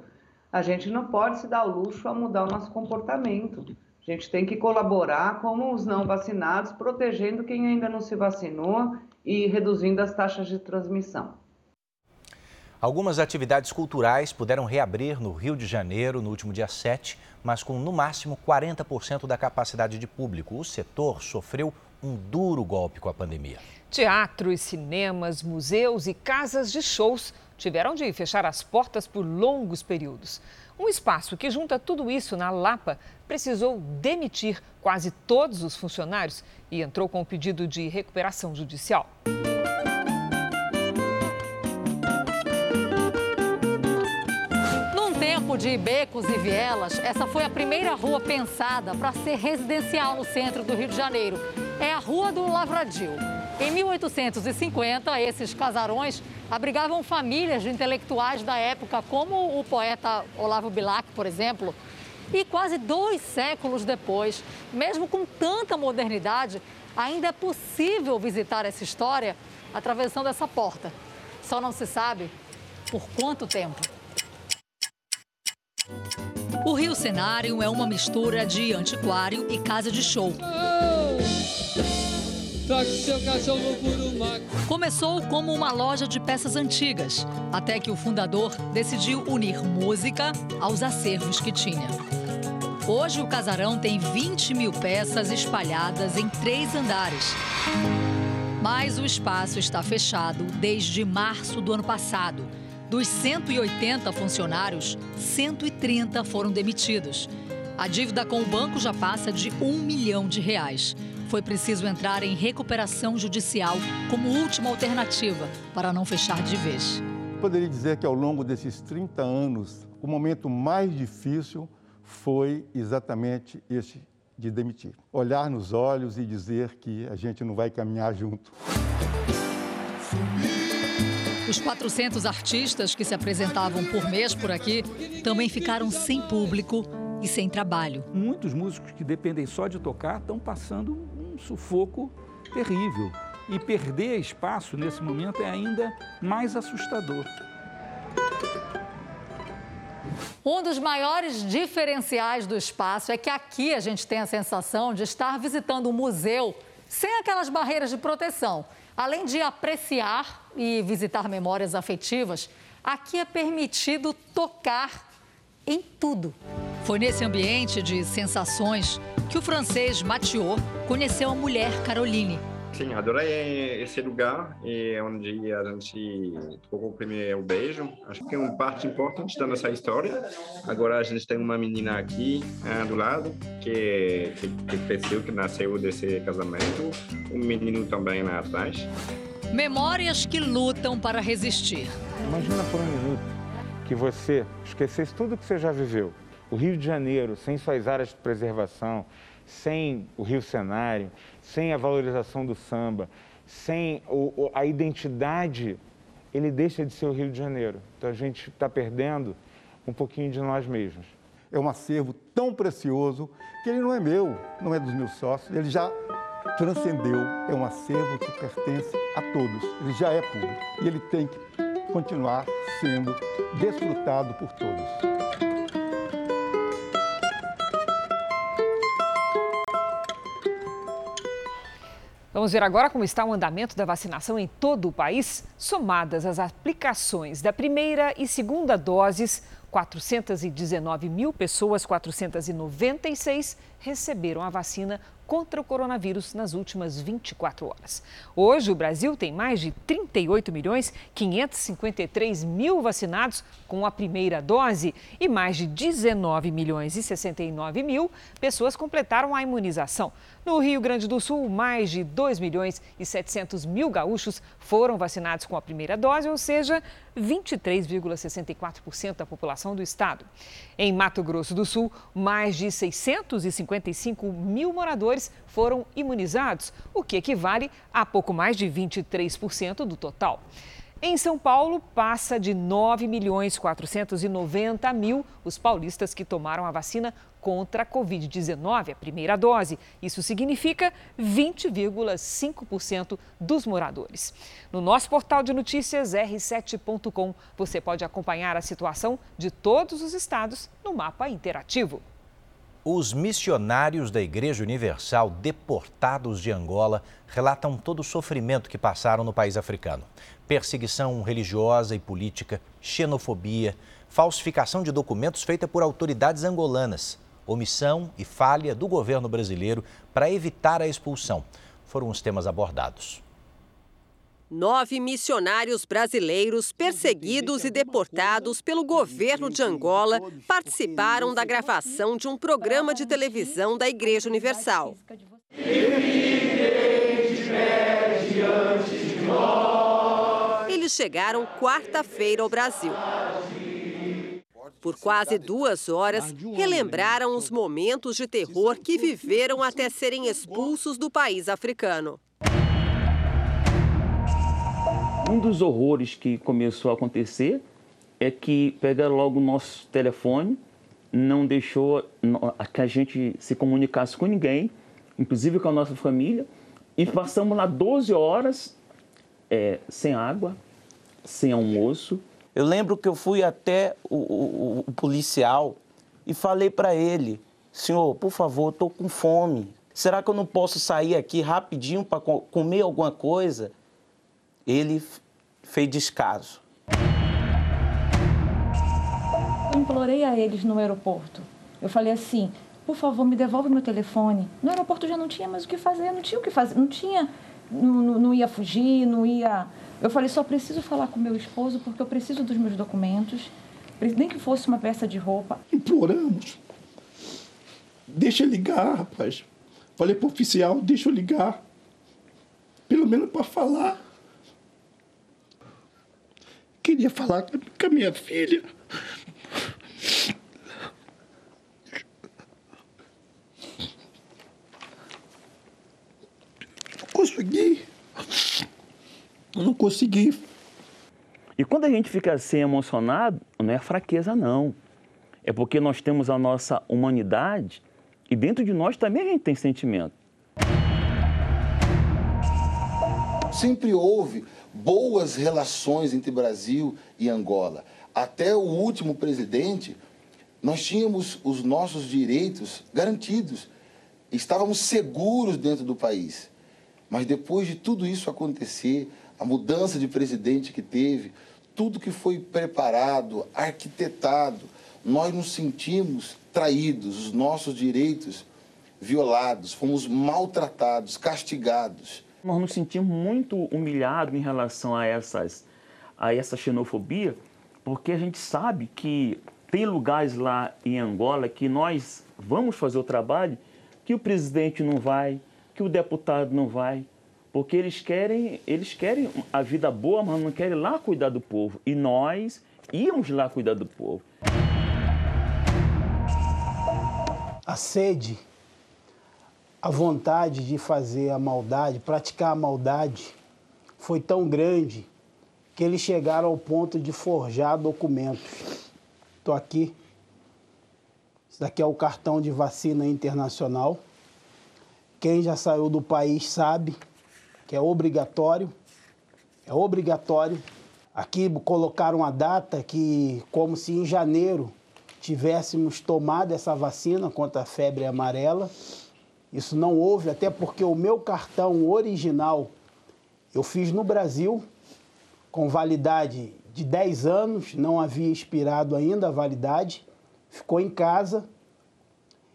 Speaker 44: a gente não pode se dar luxo a mudar o nosso comportamento. A gente tem que colaborar com os não vacinados, protegendo quem ainda não se vacinou e reduzindo as taxas de transmissão.
Speaker 2: Algumas atividades culturais puderam reabrir no Rio de Janeiro no último dia 7, mas com no máximo 40% da capacidade de público. O setor sofreu um duro golpe com a pandemia.
Speaker 3: Teatros, cinemas, museus e casas de shows tiveram de fechar as portas por longos períodos. Um espaço que junta tudo isso na Lapa precisou demitir quase todos os funcionários e entrou com um pedido de recuperação judicial.
Speaker 45: De becos e vielas, essa foi a primeira rua pensada para ser residencial no centro do Rio de Janeiro. É a Rua do Lavradio. Em 1850, esses casarões abrigavam famílias de intelectuais da época, como o poeta Olavo Bilac, por exemplo. E quase dois séculos depois, mesmo com tanta modernidade, ainda é possível visitar essa história atravessando essa porta. Só não se sabe por quanto tempo.
Speaker 15: O Rio Cenário é uma mistura de antiquário e casa de show. Começou como uma loja de peças antigas, até que o fundador decidiu unir música aos acervos que tinha. Hoje o casarão tem 20 mil peças espalhadas em três andares. Mas o espaço está fechado desde março do ano passado. Dos 180 funcionários, 130 foram demitidos. A dívida com o banco já passa de um milhão de reais foi preciso entrar em recuperação judicial como última alternativa para não fechar de vez.
Speaker 46: Poderia dizer que ao longo desses 30 anos, o momento mais difícil foi exatamente este de demitir. Olhar nos olhos e dizer que a gente não vai caminhar junto.
Speaker 15: Os 400 artistas que se apresentavam por mês por aqui também ficaram sem público e sem trabalho.
Speaker 47: Muitos músicos que dependem só de tocar estão passando um sufoco terrível. E perder espaço nesse momento é ainda mais assustador.
Speaker 45: Um dos maiores diferenciais do espaço é que aqui a gente tem a sensação de estar visitando um museu sem aquelas barreiras de proteção. Além de apreciar e visitar memórias afetivas, aqui é permitido tocar em tudo.
Speaker 15: Foi nesse ambiente de sensações que o francês Mathieu conheceu a mulher Caroline.
Speaker 48: Sim, adorei esse lugar e onde a gente trocou o primeiro beijo. Acho que é uma parte importante da nossa história. Agora a gente tem uma menina aqui ah, do lado que, que, que cresceu, que nasceu desse casamento. Um menino também lá atrás.
Speaker 15: Memórias que lutam para resistir.
Speaker 49: Imagina por um minuto que você esquecesse tudo que você já viveu o Rio de Janeiro, sem suas áreas de preservação, sem o Rio Cenário, sem a valorização do samba, sem o, a identidade, ele deixa de ser o Rio de Janeiro. Então a gente está perdendo um pouquinho de nós mesmos.
Speaker 46: É um acervo tão precioso que ele não é meu, não é dos meus sócios, ele já transcendeu. É um acervo que pertence a todos, ele já é público e ele tem que continuar sendo desfrutado por todos.
Speaker 3: Vamos ver agora como está o andamento da vacinação em todo o país. Somadas as aplicações da primeira e segunda doses, 419 mil pessoas, 496 receberam a vacina contra o coronavírus nas últimas 24 horas. Hoje, o Brasil tem mais de 38 milhões 553 mil vacinados com a primeira dose e mais de 19 milhões e 69 mil pessoas completaram a imunização. No Rio Grande do Sul, mais de 2 milhões e 700 mil gaúchos foram vacinados com a primeira dose, ou seja, 23,64% da população do estado. Em Mato Grosso do Sul, mais de 655 mil moradores foram imunizados, o que equivale a pouco mais de 23% do total. Em São Paulo, passa de 9 milhões 490 mil os paulistas que tomaram a vacina contra a Covid-19, a primeira dose. Isso significa 20,5% dos moradores. No nosso portal de notícias r7.com, você pode acompanhar a situação de todos os estados no mapa interativo.
Speaker 2: Os missionários da Igreja Universal deportados de Angola relatam todo o sofrimento que passaram no país africano. Perseguição religiosa e política, xenofobia, falsificação de documentos feita por autoridades angolanas, omissão e falha do governo brasileiro para evitar a expulsão. Foram os temas abordados.
Speaker 50: Nove missionários brasileiros perseguidos e deportados pelo governo de Angola participaram da gravação de um programa de televisão da Igreja Universal. Eles chegaram quarta-feira ao Brasil. Por quase duas horas, relembraram os momentos de terror que viveram até serem expulsos do país africano.
Speaker 51: Um dos horrores que começou a acontecer é que pegaram logo o nosso telefone, não deixou que a gente se comunicasse com ninguém, inclusive com a nossa família, e passamos lá 12 horas é, sem água, sem almoço.
Speaker 52: Eu lembro que eu fui até o, o, o policial e falei para ele: Senhor, por favor, estou com fome. Será que eu não posso sair aqui rapidinho para comer alguma coisa? Ele fez descaso.
Speaker 53: Eu implorei a eles no aeroporto. Eu falei assim: por favor, me devolve meu telefone. No aeroporto já não tinha mais o que fazer, não tinha o que fazer, não tinha, não, não, não ia fugir, não ia. Eu falei: só preciso falar com meu esposo porque eu preciso dos meus documentos, nem que fosse uma peça de roupa.
Speaker 54: Imploramos. Deixa eu ligar, rapaz. Falei para o oficial: deixa eu ligar. Pelo menos para falar queria falar com a minha filha. Não consegui. Não consegui.
Speaker 51: E quando a gente fica assim emocionado, não é fraqueza, não. É porque nós temos a nossa humanidade e dentro de nós também a gente tem sentimento.
Speaker 55: Sempre houve boas relações entre Brasil e Angola. Até o último presidente, nós tínhamos os nossos direitos garantidos. Estávamos seguros dentro do país. Mas depois de tudo isso acontecer, a mudança de presidente que teve, tudo que foi preparado, arquitetado, nós nos sentimos traídos, os nossos direitos violados, fomos maltratados, castigados
Speaker 51: nós nos sentimos muito humilhados em relação a, essas, a essa xenofobia, porque a gente sabe que tem lugares lá em Angola que nós vamos fazer o trabalho que o presidente não vai, que o deputado não vai, porque eles querem, eles querem a vida boa, mas não querem lá cuidar do povo. E nós íamos lá cuidar do povo.
Speaker 56: A sede a vontade de fazer a maldade, praticar a maldade, foi tão grande que eles chegaram ao ponto de forjar documentos. Estou aqui. Isso daqui é o cartão de vacina internacional. Quem já saiu do país sabe que é obrigatório. É obrigatório. Aqui colocaram a data que, como se em janeiro tivéssemos tomado essa vacina contra a febre amarela. Isso não houve, até porque o meu cartão original eu fiz no Brasil, com validade de 10 anos, não havia expirado ainda a validade, ficou em casa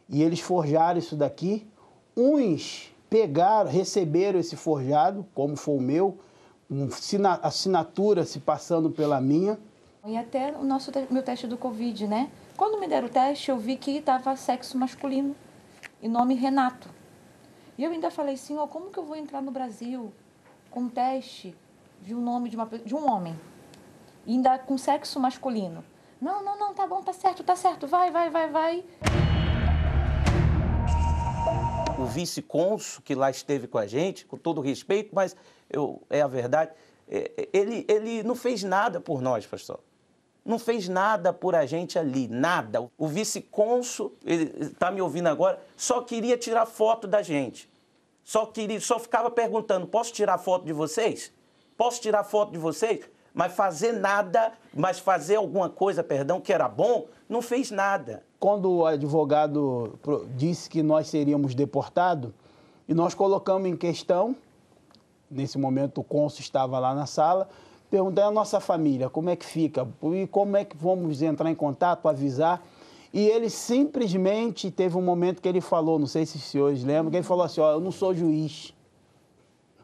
Speaker 56: e eles forjaram isso daqui. Uns pegaram, receberam esse forjado, como foi o meu, um assinatura se passando pela minha.
Speaker 53: E até o nosso meu teste do Covid, né? Quando me deram o teste, eu vi que estava sexo masculino e nome Renato. E eu ainda falei, senhor, como que eu vou entrar no Brasil com um teste de um nome de, uma, de um homem? E ainda com sexo masculino. Não, não, não, tá bom, tá certo, tá certo, vai, vai, vai, vai.
Speaker 52: O vice-cônsul que lá esteve com a gente, com todo respeito, mas eu, é a verdade, é, ele, ele não fez nada por nós, pastor não fez nada por a gente ali, nada. O vice-cônsul, ele está me ouvindo agora, só queria tirar foto da gente. Só queria, só ficava perguntando: posso tirar foto de vocês? Posso tirar foto de vocês? Mas fazer nada, mas fazer alguma coisa, perdão, que era bom, não fez nada.
Speaker 56: quando o advogado disse que nós seríamos deportados, e nós colocamos em questão, nesse momento o cônsul estava lá na sala, perguntando à nossa família como é que fica e como é que vamos entrar em contato, avisar. E ele simplesmente teve um momento que ele falou, não sei se os senhores lembram, que ele falou assim, ó, eu não sou juiz.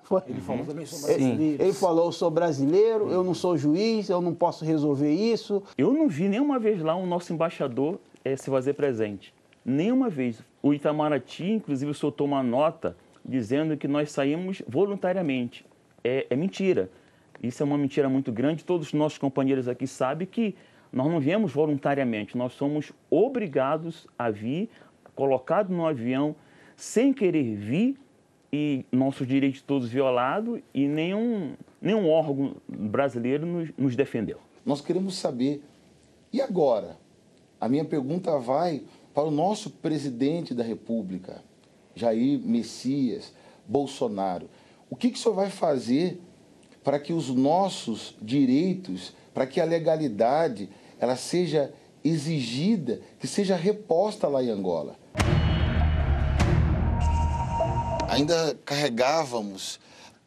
Speaker 56: Foi. Ele falou também sou brasileiro. Ele, ele falou, eu sou brasileiro, eu não sou juiz, eu não posso resolver isso.
Speaker 51: Eu não vi nenhuma vez lá o um nosso embaixador é, se fazer presente. Nenhuma vez. O Itamaraty, inclusive, soltou uma nota dizendo que nós saímos voluntariamente. É, é mentira. Isso é uma mentira muito grande. Todos os nossos companheiros aqui sabem que nós não viemos voluntariamente, nós somos obrigados a vir, colocados no avião, sem querer vir, e nossos direitos todos violados, e nenhum, nenhum órgão brasileiro nos, nos defendeu.
Speaker 55: Nós queremos saber, e agora? A minha pergunta vai para o nosso presidente da República, Jair Messias Bolsonaro. O que, que o senhor vai fazer para que os nossos direitos, para que a legalidade ela seja exigida, que seja reposta lá em Angola. Ainda carregávamos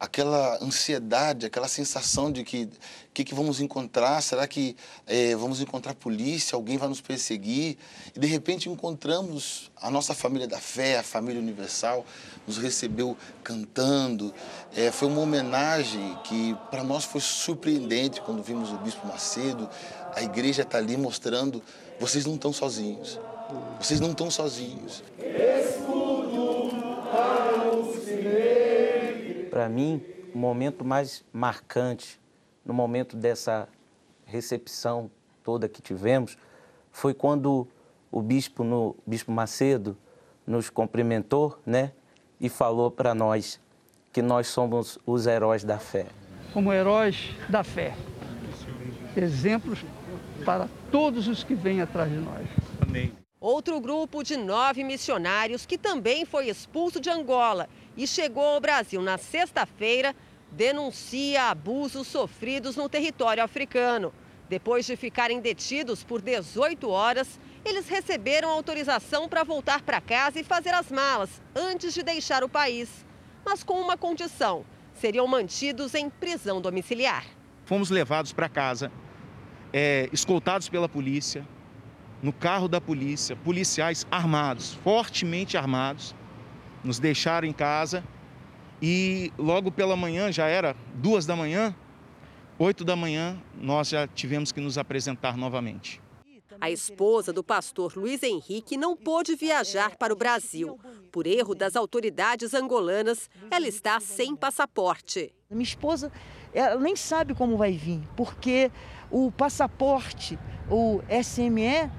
Speaker 55: aquela ansiedade, aquela sensação de que que, que, vamos encontrar? Será que é, vamos encontrar polícia? Alguém vai nos perseguir? E de repente encontramos a nossa família da fé, a família universal, nos recebeu cantando. É, foi uma homenagem que para nós foi surpreendente quando vimos o Bispo Macedo. A igreja está ali mostrando: vocês não estão sozinhos. Vocês não estão sozinhos.
Speaker 52: Para mim, o momento mais marcante no momento dessa recepção toda que tivemos foi quando o bispo, no, bispo Macedo nos cumprimentou, né, e falou para nós que nós somos os heróis da fé.
Speaker 57: Como heróis da fé. Exemplos para todos os que vêm atrás de nós.
Speaker 50: Amém. Outro grupo de nove missionários que também foi expulso de Angola e chegou ao Brasil na sexta-feira, denuncia abusos sofridos no território africano. Depois de ficarem detidos por 18 horas, eles receberam autorização para voltar para casa e fazer as malas antes de deixar o país. Mas com uma condição: seriam mantidos em prisão domiciliar.
Speaker 9: Fomos levados para casa, é, escoltados pela polícia, no carro da polícia, policiais armados, fortemente armados nos deixaram em casa e logo pela manhã, já era duas da manhã, oito da manhã, nós já tivemos que nos apresentar novamente.
Speaker 50: A esposa do pastor Luiz Henrique não pôde viajar para o Brasil. Por erro das autoridades angolanas, ela está sem passaporte.
Speaker 58: Minha esposa ela nem sabe como vai vir, porque o passaporte, o SME,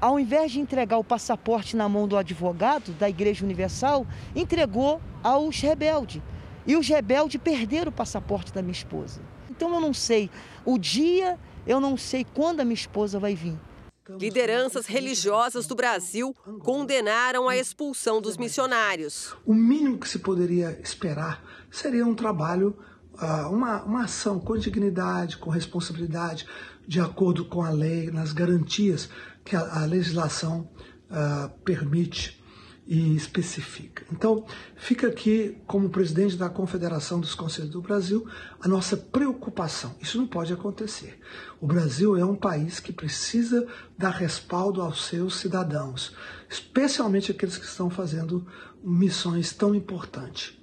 Speaker 58: ao invés de entregar o passaporte na mão do advogado da Igreja Universal, entregou aos rebeldes. E os rebeldes perderam o passaporte da minha esposa. Então eu não sei o dia, eu não sei quando a minha esposa vai vir.
Speaker 50: Lideranças religiosas do Brasil condenaram a expulsão dos missionários.
Speaker 48: O mínimo que se poderia esperar seria um trabalho, ah, uma, uma ação com dignidade, com responsabilidade, de acordo com a lei, nas garantias que a, a legislação uh, permite e especifica. Então, fica aqui, como presidente da Confederação dos Conselhos do Brasil, a nossa preocupação. Isso não pode acontecer. O Brasil é um país que precisa dar respaldo aos seus cidadãos, especialmente aqueles que estão fazendo missões tão importantes.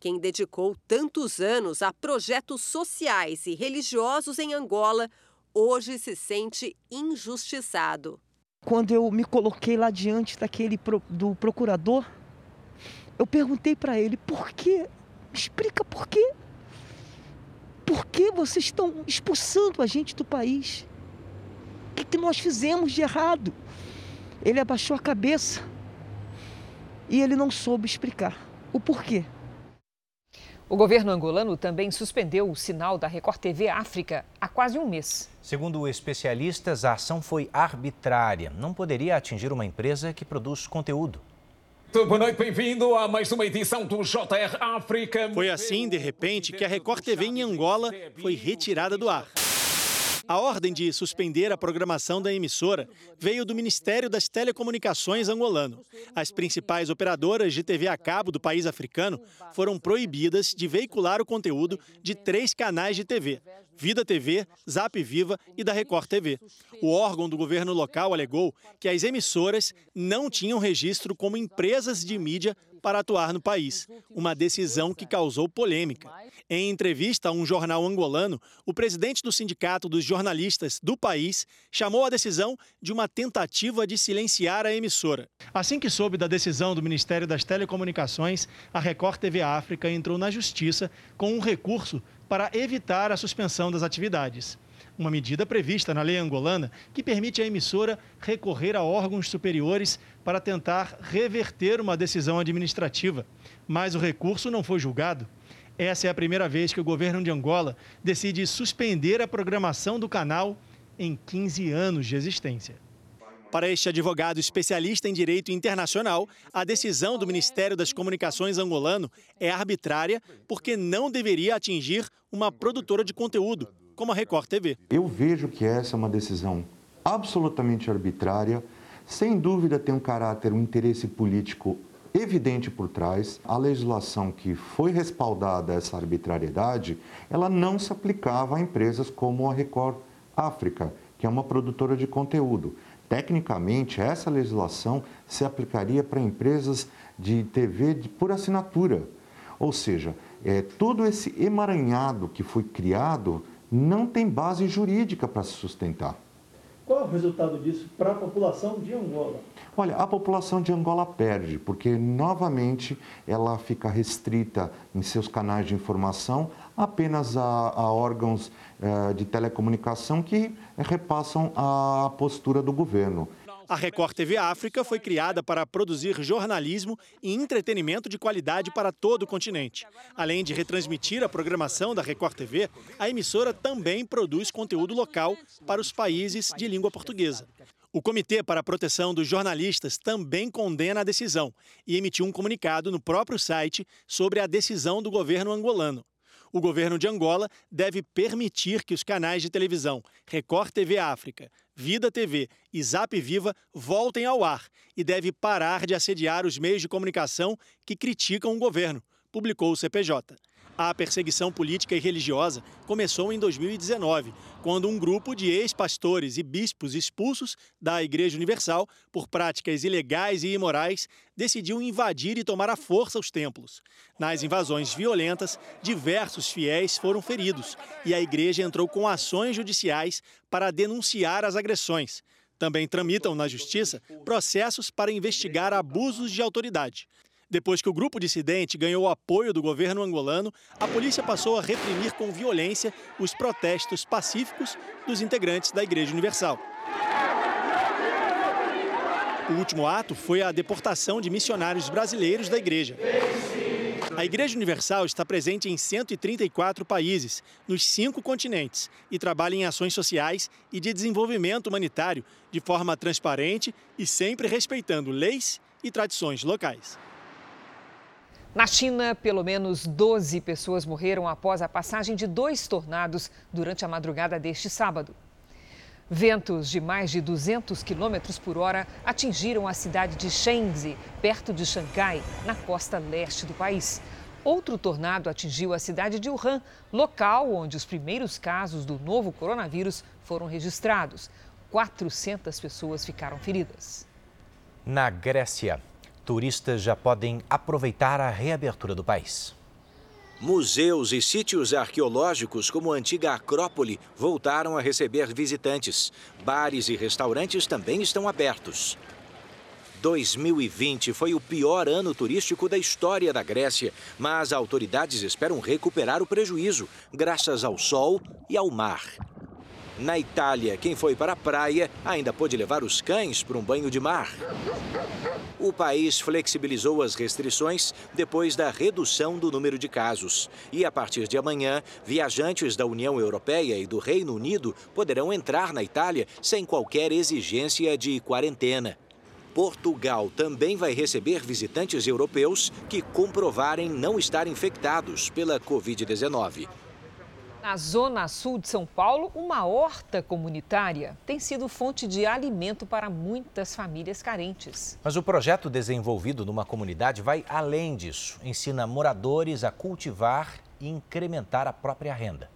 Speaker 50: Quem dedicou tantos anos a projetos sociais e religiosos em Angola, hoje se sente injustiçado.
Speaker 58: Quando eu me coloquei lá diante daquele do procurador, eu perguntei para ele por quê? Explica por quê? Por que vocês estão expulsando a gente do país? O que, que nós fizemos de errado? Ele abaixou a cabeça e ele não soube explicar o porquê.
Speaker 3: O governo angolano também suspendeu o sinal da Record TV África há quase um mês.
Speaker 2: Segundo especialistas, a ação foi arbitrária. Não poderia atingir uma empresa que produz conteúdo.
Speaker 59: Boa noite, bem-vindo a mais uma edição do JR África.
Speaker 24: Foi assim, de repente, que a Record TV em Angola foi retirada do ar. A ordem de suspender a programação da emissora veio do Ministério das Telecomunicações angolano. As principais operadoras de TV a cabo do país africano foram proibidas de veicular o conteúdo de três canais de TV: Vida TV, Zap Viva e da Record TV. O órgão do governo local alegou que as emissoras não tinham registro como empresas de mídia para atuar no país, uma decisão que causou polêmica. Em entrevista a um jornal angolano, o presidente do Sindicato dos Jornalistas do país chamou a decisão de uma tentativa de silenciar a emissora. Assim que soube da decisão do Ministério das Telecomunicações, a Record TV África entrou na justiça com um recurso para evitar a suspensão das atividades uma medida prevista na lei angolana que permite à emissora recorrer a órgãos superiores para tentar reverter uma decisão administrativa. Mas o recurso não foi julgado. Essa é a primeira vez que o governo de Angola decide suspender a programação do canal em 15 anos de existência. Para este advogado especialista em direito internacional, a decisão do Ministério das Comunicações angolano é arbitrária porque não deveria atingir uma produtora de conteúdo, como a Record TV.
Speaker 48: Eu vejo que essa é uma decisão absolutamente arbitrária, sem dúvida tem um caráter, um interesse político evidente por trás. A legislação que foi respaldada essa arbitrariedade, ela não se aplicava a empresas como a Record África, que é uma produtora de conteúdo. Tecnicamente, essa legislação se aplicaria para empresas de TV por assinatura. Ou seja, é, todo esse emaranhado que foi criado não tem base jurídica para se sustentar.
Speaker 60: Qual é o resultado disso para a população de Angola?
Speaker 48: Olha, a população de Angola perde, porque novamente ela fica restrita em seus canais de informação apenas a, a órgãos eh, de telecomunicação que repassam a postura do governo.
Speaker 24: A Record TV África foi criada para produzir jornalismo e entretenimento de qualidade para todo o continente. Além de retransmitir a programação da Record TV, a emissora também produz conteúdo local para os países de língua portuguesa. O Comitê para a Proteção dos Jornalistas também condena a decisão e emitiu um comunicado no próprio site sobre a decisão do governo angolano o governo de Angola deve permitir que os canais de televisão Record TV África, Vida TV e Zap Viva voltem ao ar e deve parar de assediar os meios de comunicação que criticam o governo, publicou o CPJ. A perseguição política e religiosa começou em 2019, quando um grupo de ex-pastores e bispos expulsos da Igreja Universal por práticas ilegais e imorais decidiu invadir e tomar à força os templos. Nas invasões violentas, diversos fiéis foram feridos e a igreja entrou com ações judiciais para denunciar as agressões. Também tramitam na justiça processos para investigar abusos de autoridade. Depois que o grupo dissidente ganhou o apoio do governo angolano, a polícia passou a reprimir com violência os protestos pacíficos dos integrantes da Igreja Universal. O último ato foi a deportação de missionários brasileiros da igreja. A Igreja Universal está presente em 134 países, nos cinco continentes, e trabalha em ações sociais e de desenvolvimento humanitário de forma transparente e sempre respeitando leis e tradições locais.
Speaker 3: Na China, pelo menos 12 pessoas morreram após a passagem de dois tornados durante a madrugada deste sábado. Ventos de mais de 200 quilômetros por hora atingiram a cidade de Shenzhen, perto de Xangai, na costa leste do país. Outro tornado atingiu a cidade de Wuhan, local onde os primeiros casos do novo coronavírus foram registrados. 400 pessoas ficaram feridas.
Speaker 61: Na Grécia, turistas já podem aproveitar a reabertura do país.
Speaker 2: Museus e sítios arqueológicos, como a antiga Acrópole, voltaram a receber visitantes. Bares e restaurantes também estão abertos. 2020 foi o pior ano turístico da história da Grécia, mas autoridades esperam recuperar o prejuízo, graças ao sol e ao mar. Na Itália, quem foi para a praia ainda pôde levar os cães para um banho de mar. O país flexibilizou as restrições depois da redução do número de casos. E a partir de amanhã, viajantes da União Europeia e do Reino Unido poderão entrar na Itália sem qualquer exigência de quarentena. Portugal também vai receber visitantes europeus que comprovarem não estar infectados pela Covid-19.
Speaker 3: Na zona sul de São Paulo, uma horta comunitária tem sido fonte de alimento para muitas famílias carentes.
Speaker 2: Mas o projeto desenvolvido numa comunidade vai além disso. Ensina moradores a cultivar e incrementar a própria renda.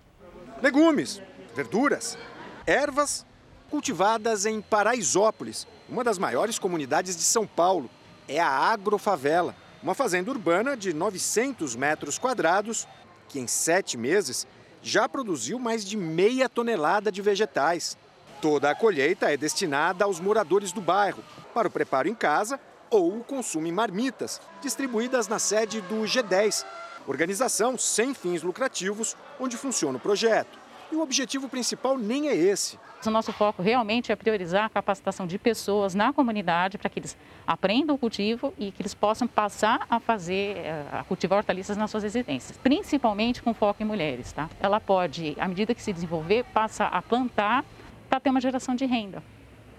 Speaker 48: Legumes, verduras, ervas cultivadas em Paraisópolis, uma das maiores comunidades de São Paulo. É a Agrofavela, uma fazenda urbana de 900 metros quadrados que em sete meses já produziu mais de meia tonelada de vegetais. Toda a colheita é destinada aos moradores do bairro, para o preparo em casa ou o consumo em marmitas, distribuídas na sede do G10, organização sem fins lucrativos onde funciona o projeto. E o objetivo principal nem é esse.
Speaker 53: O nosso foco realmente é priorizar a capacitação de pessoas na comunidade para que eles aprendam o cultivo e que eles possam passar a fazer, eh, a cultivar hortaliças nas suas residências, principalmente com foco em mulheres. Tá? Ela pode, à medida que se desenvolver, passar a plantar para ter uma geração de renda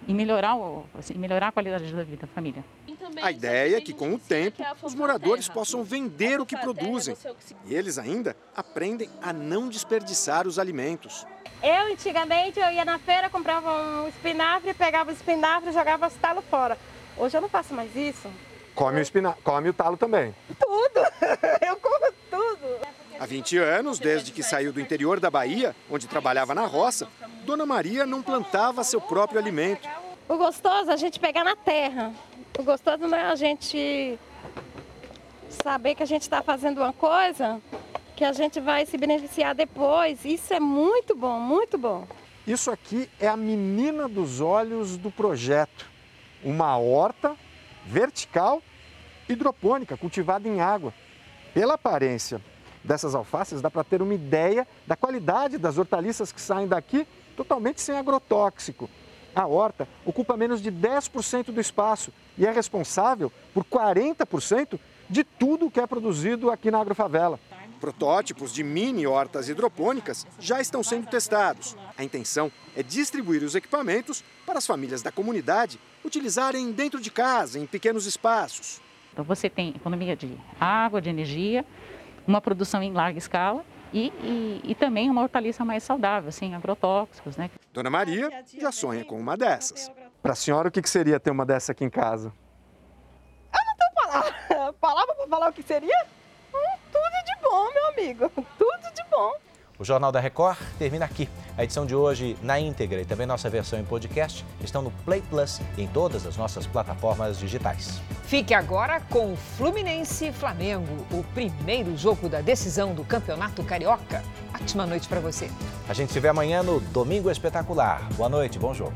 Speaker 53: e melhorar, o, assim, melhorar a qualidade da vida da família.
Speaker 48: A ideia é que, com o tempo, os moradores possam vender o que produzem. E eles ainda aprendem a não desperdiçar os alimentos.
Speaker 62: Eu, antigamente, eu ia na feira, comprava um espinafre, pegava o espinafre e jogava os talos fora. Hoje eu não faço mais isso.
Speaker 48: Come o, espina... Come o talo também.
Speaker 62: Tudo! Eu como!
Speaker 48: Há 20 anos, desde que saiu do interior da Bahia, onde trabalhava na roça, Dona Maria não plantava seu próprio alimento.
Speaker 62: O gostoso é a gente pegar na terra. O gostoso não é a gente saber que a gente está fazendo uma coisa que a gente vai se beneficiar depois. Isso é muito bom, muito bom.
Speaker 48: Isso aqui é a menina dos olhos do projeto. Uma horta vertical hidropônica cultivada em água. Pela aparência dessas alfaces, dá para ter uma ideia da qualidade das hortaliças que saem daqui totalmente sem agrotóxico. A horta ocupa menos de 10% do espaço e é responsável por 40% de tudo que é produzido aqui na Agrofavela. Protótipos de mini hortas hidropônicas já estão sendo testados. A intenção é distribuir os equipamentos para as famílias da comunidade utilizarem dentro de casa, em pequenos espaços.
Speaker 53: Então você tem economia de água, de energia, uma produção em larga escala e, e, e, também uma hortaliça mais saudável, sem agrotóxicos. Né?
Speaker 48: Dona Maria já sonha com uma dessas. Para a senhora, o que seria ter uma dessa aqui em casa?
Speaker 62: Eu não tenho palavra, palavra para falar o que seria? Hum, tudo de bom, meu amigo, tudo de bom.
Speaker 2: O Jornal da Record termina aqui. A edição de hoje na íntegra e também nossa versão em podcast estão no Play Plus e em todas as nossas plataformas digitais.
Speaker 3: Fique agora com o Fluminense Flamengo, o primeiro jogo da decisão do Campeonato Carioca. Ótima noite para você.
Speaker 2: A gente se vê amanhã no Domingo Espetacular. Boa noite, bom jogo.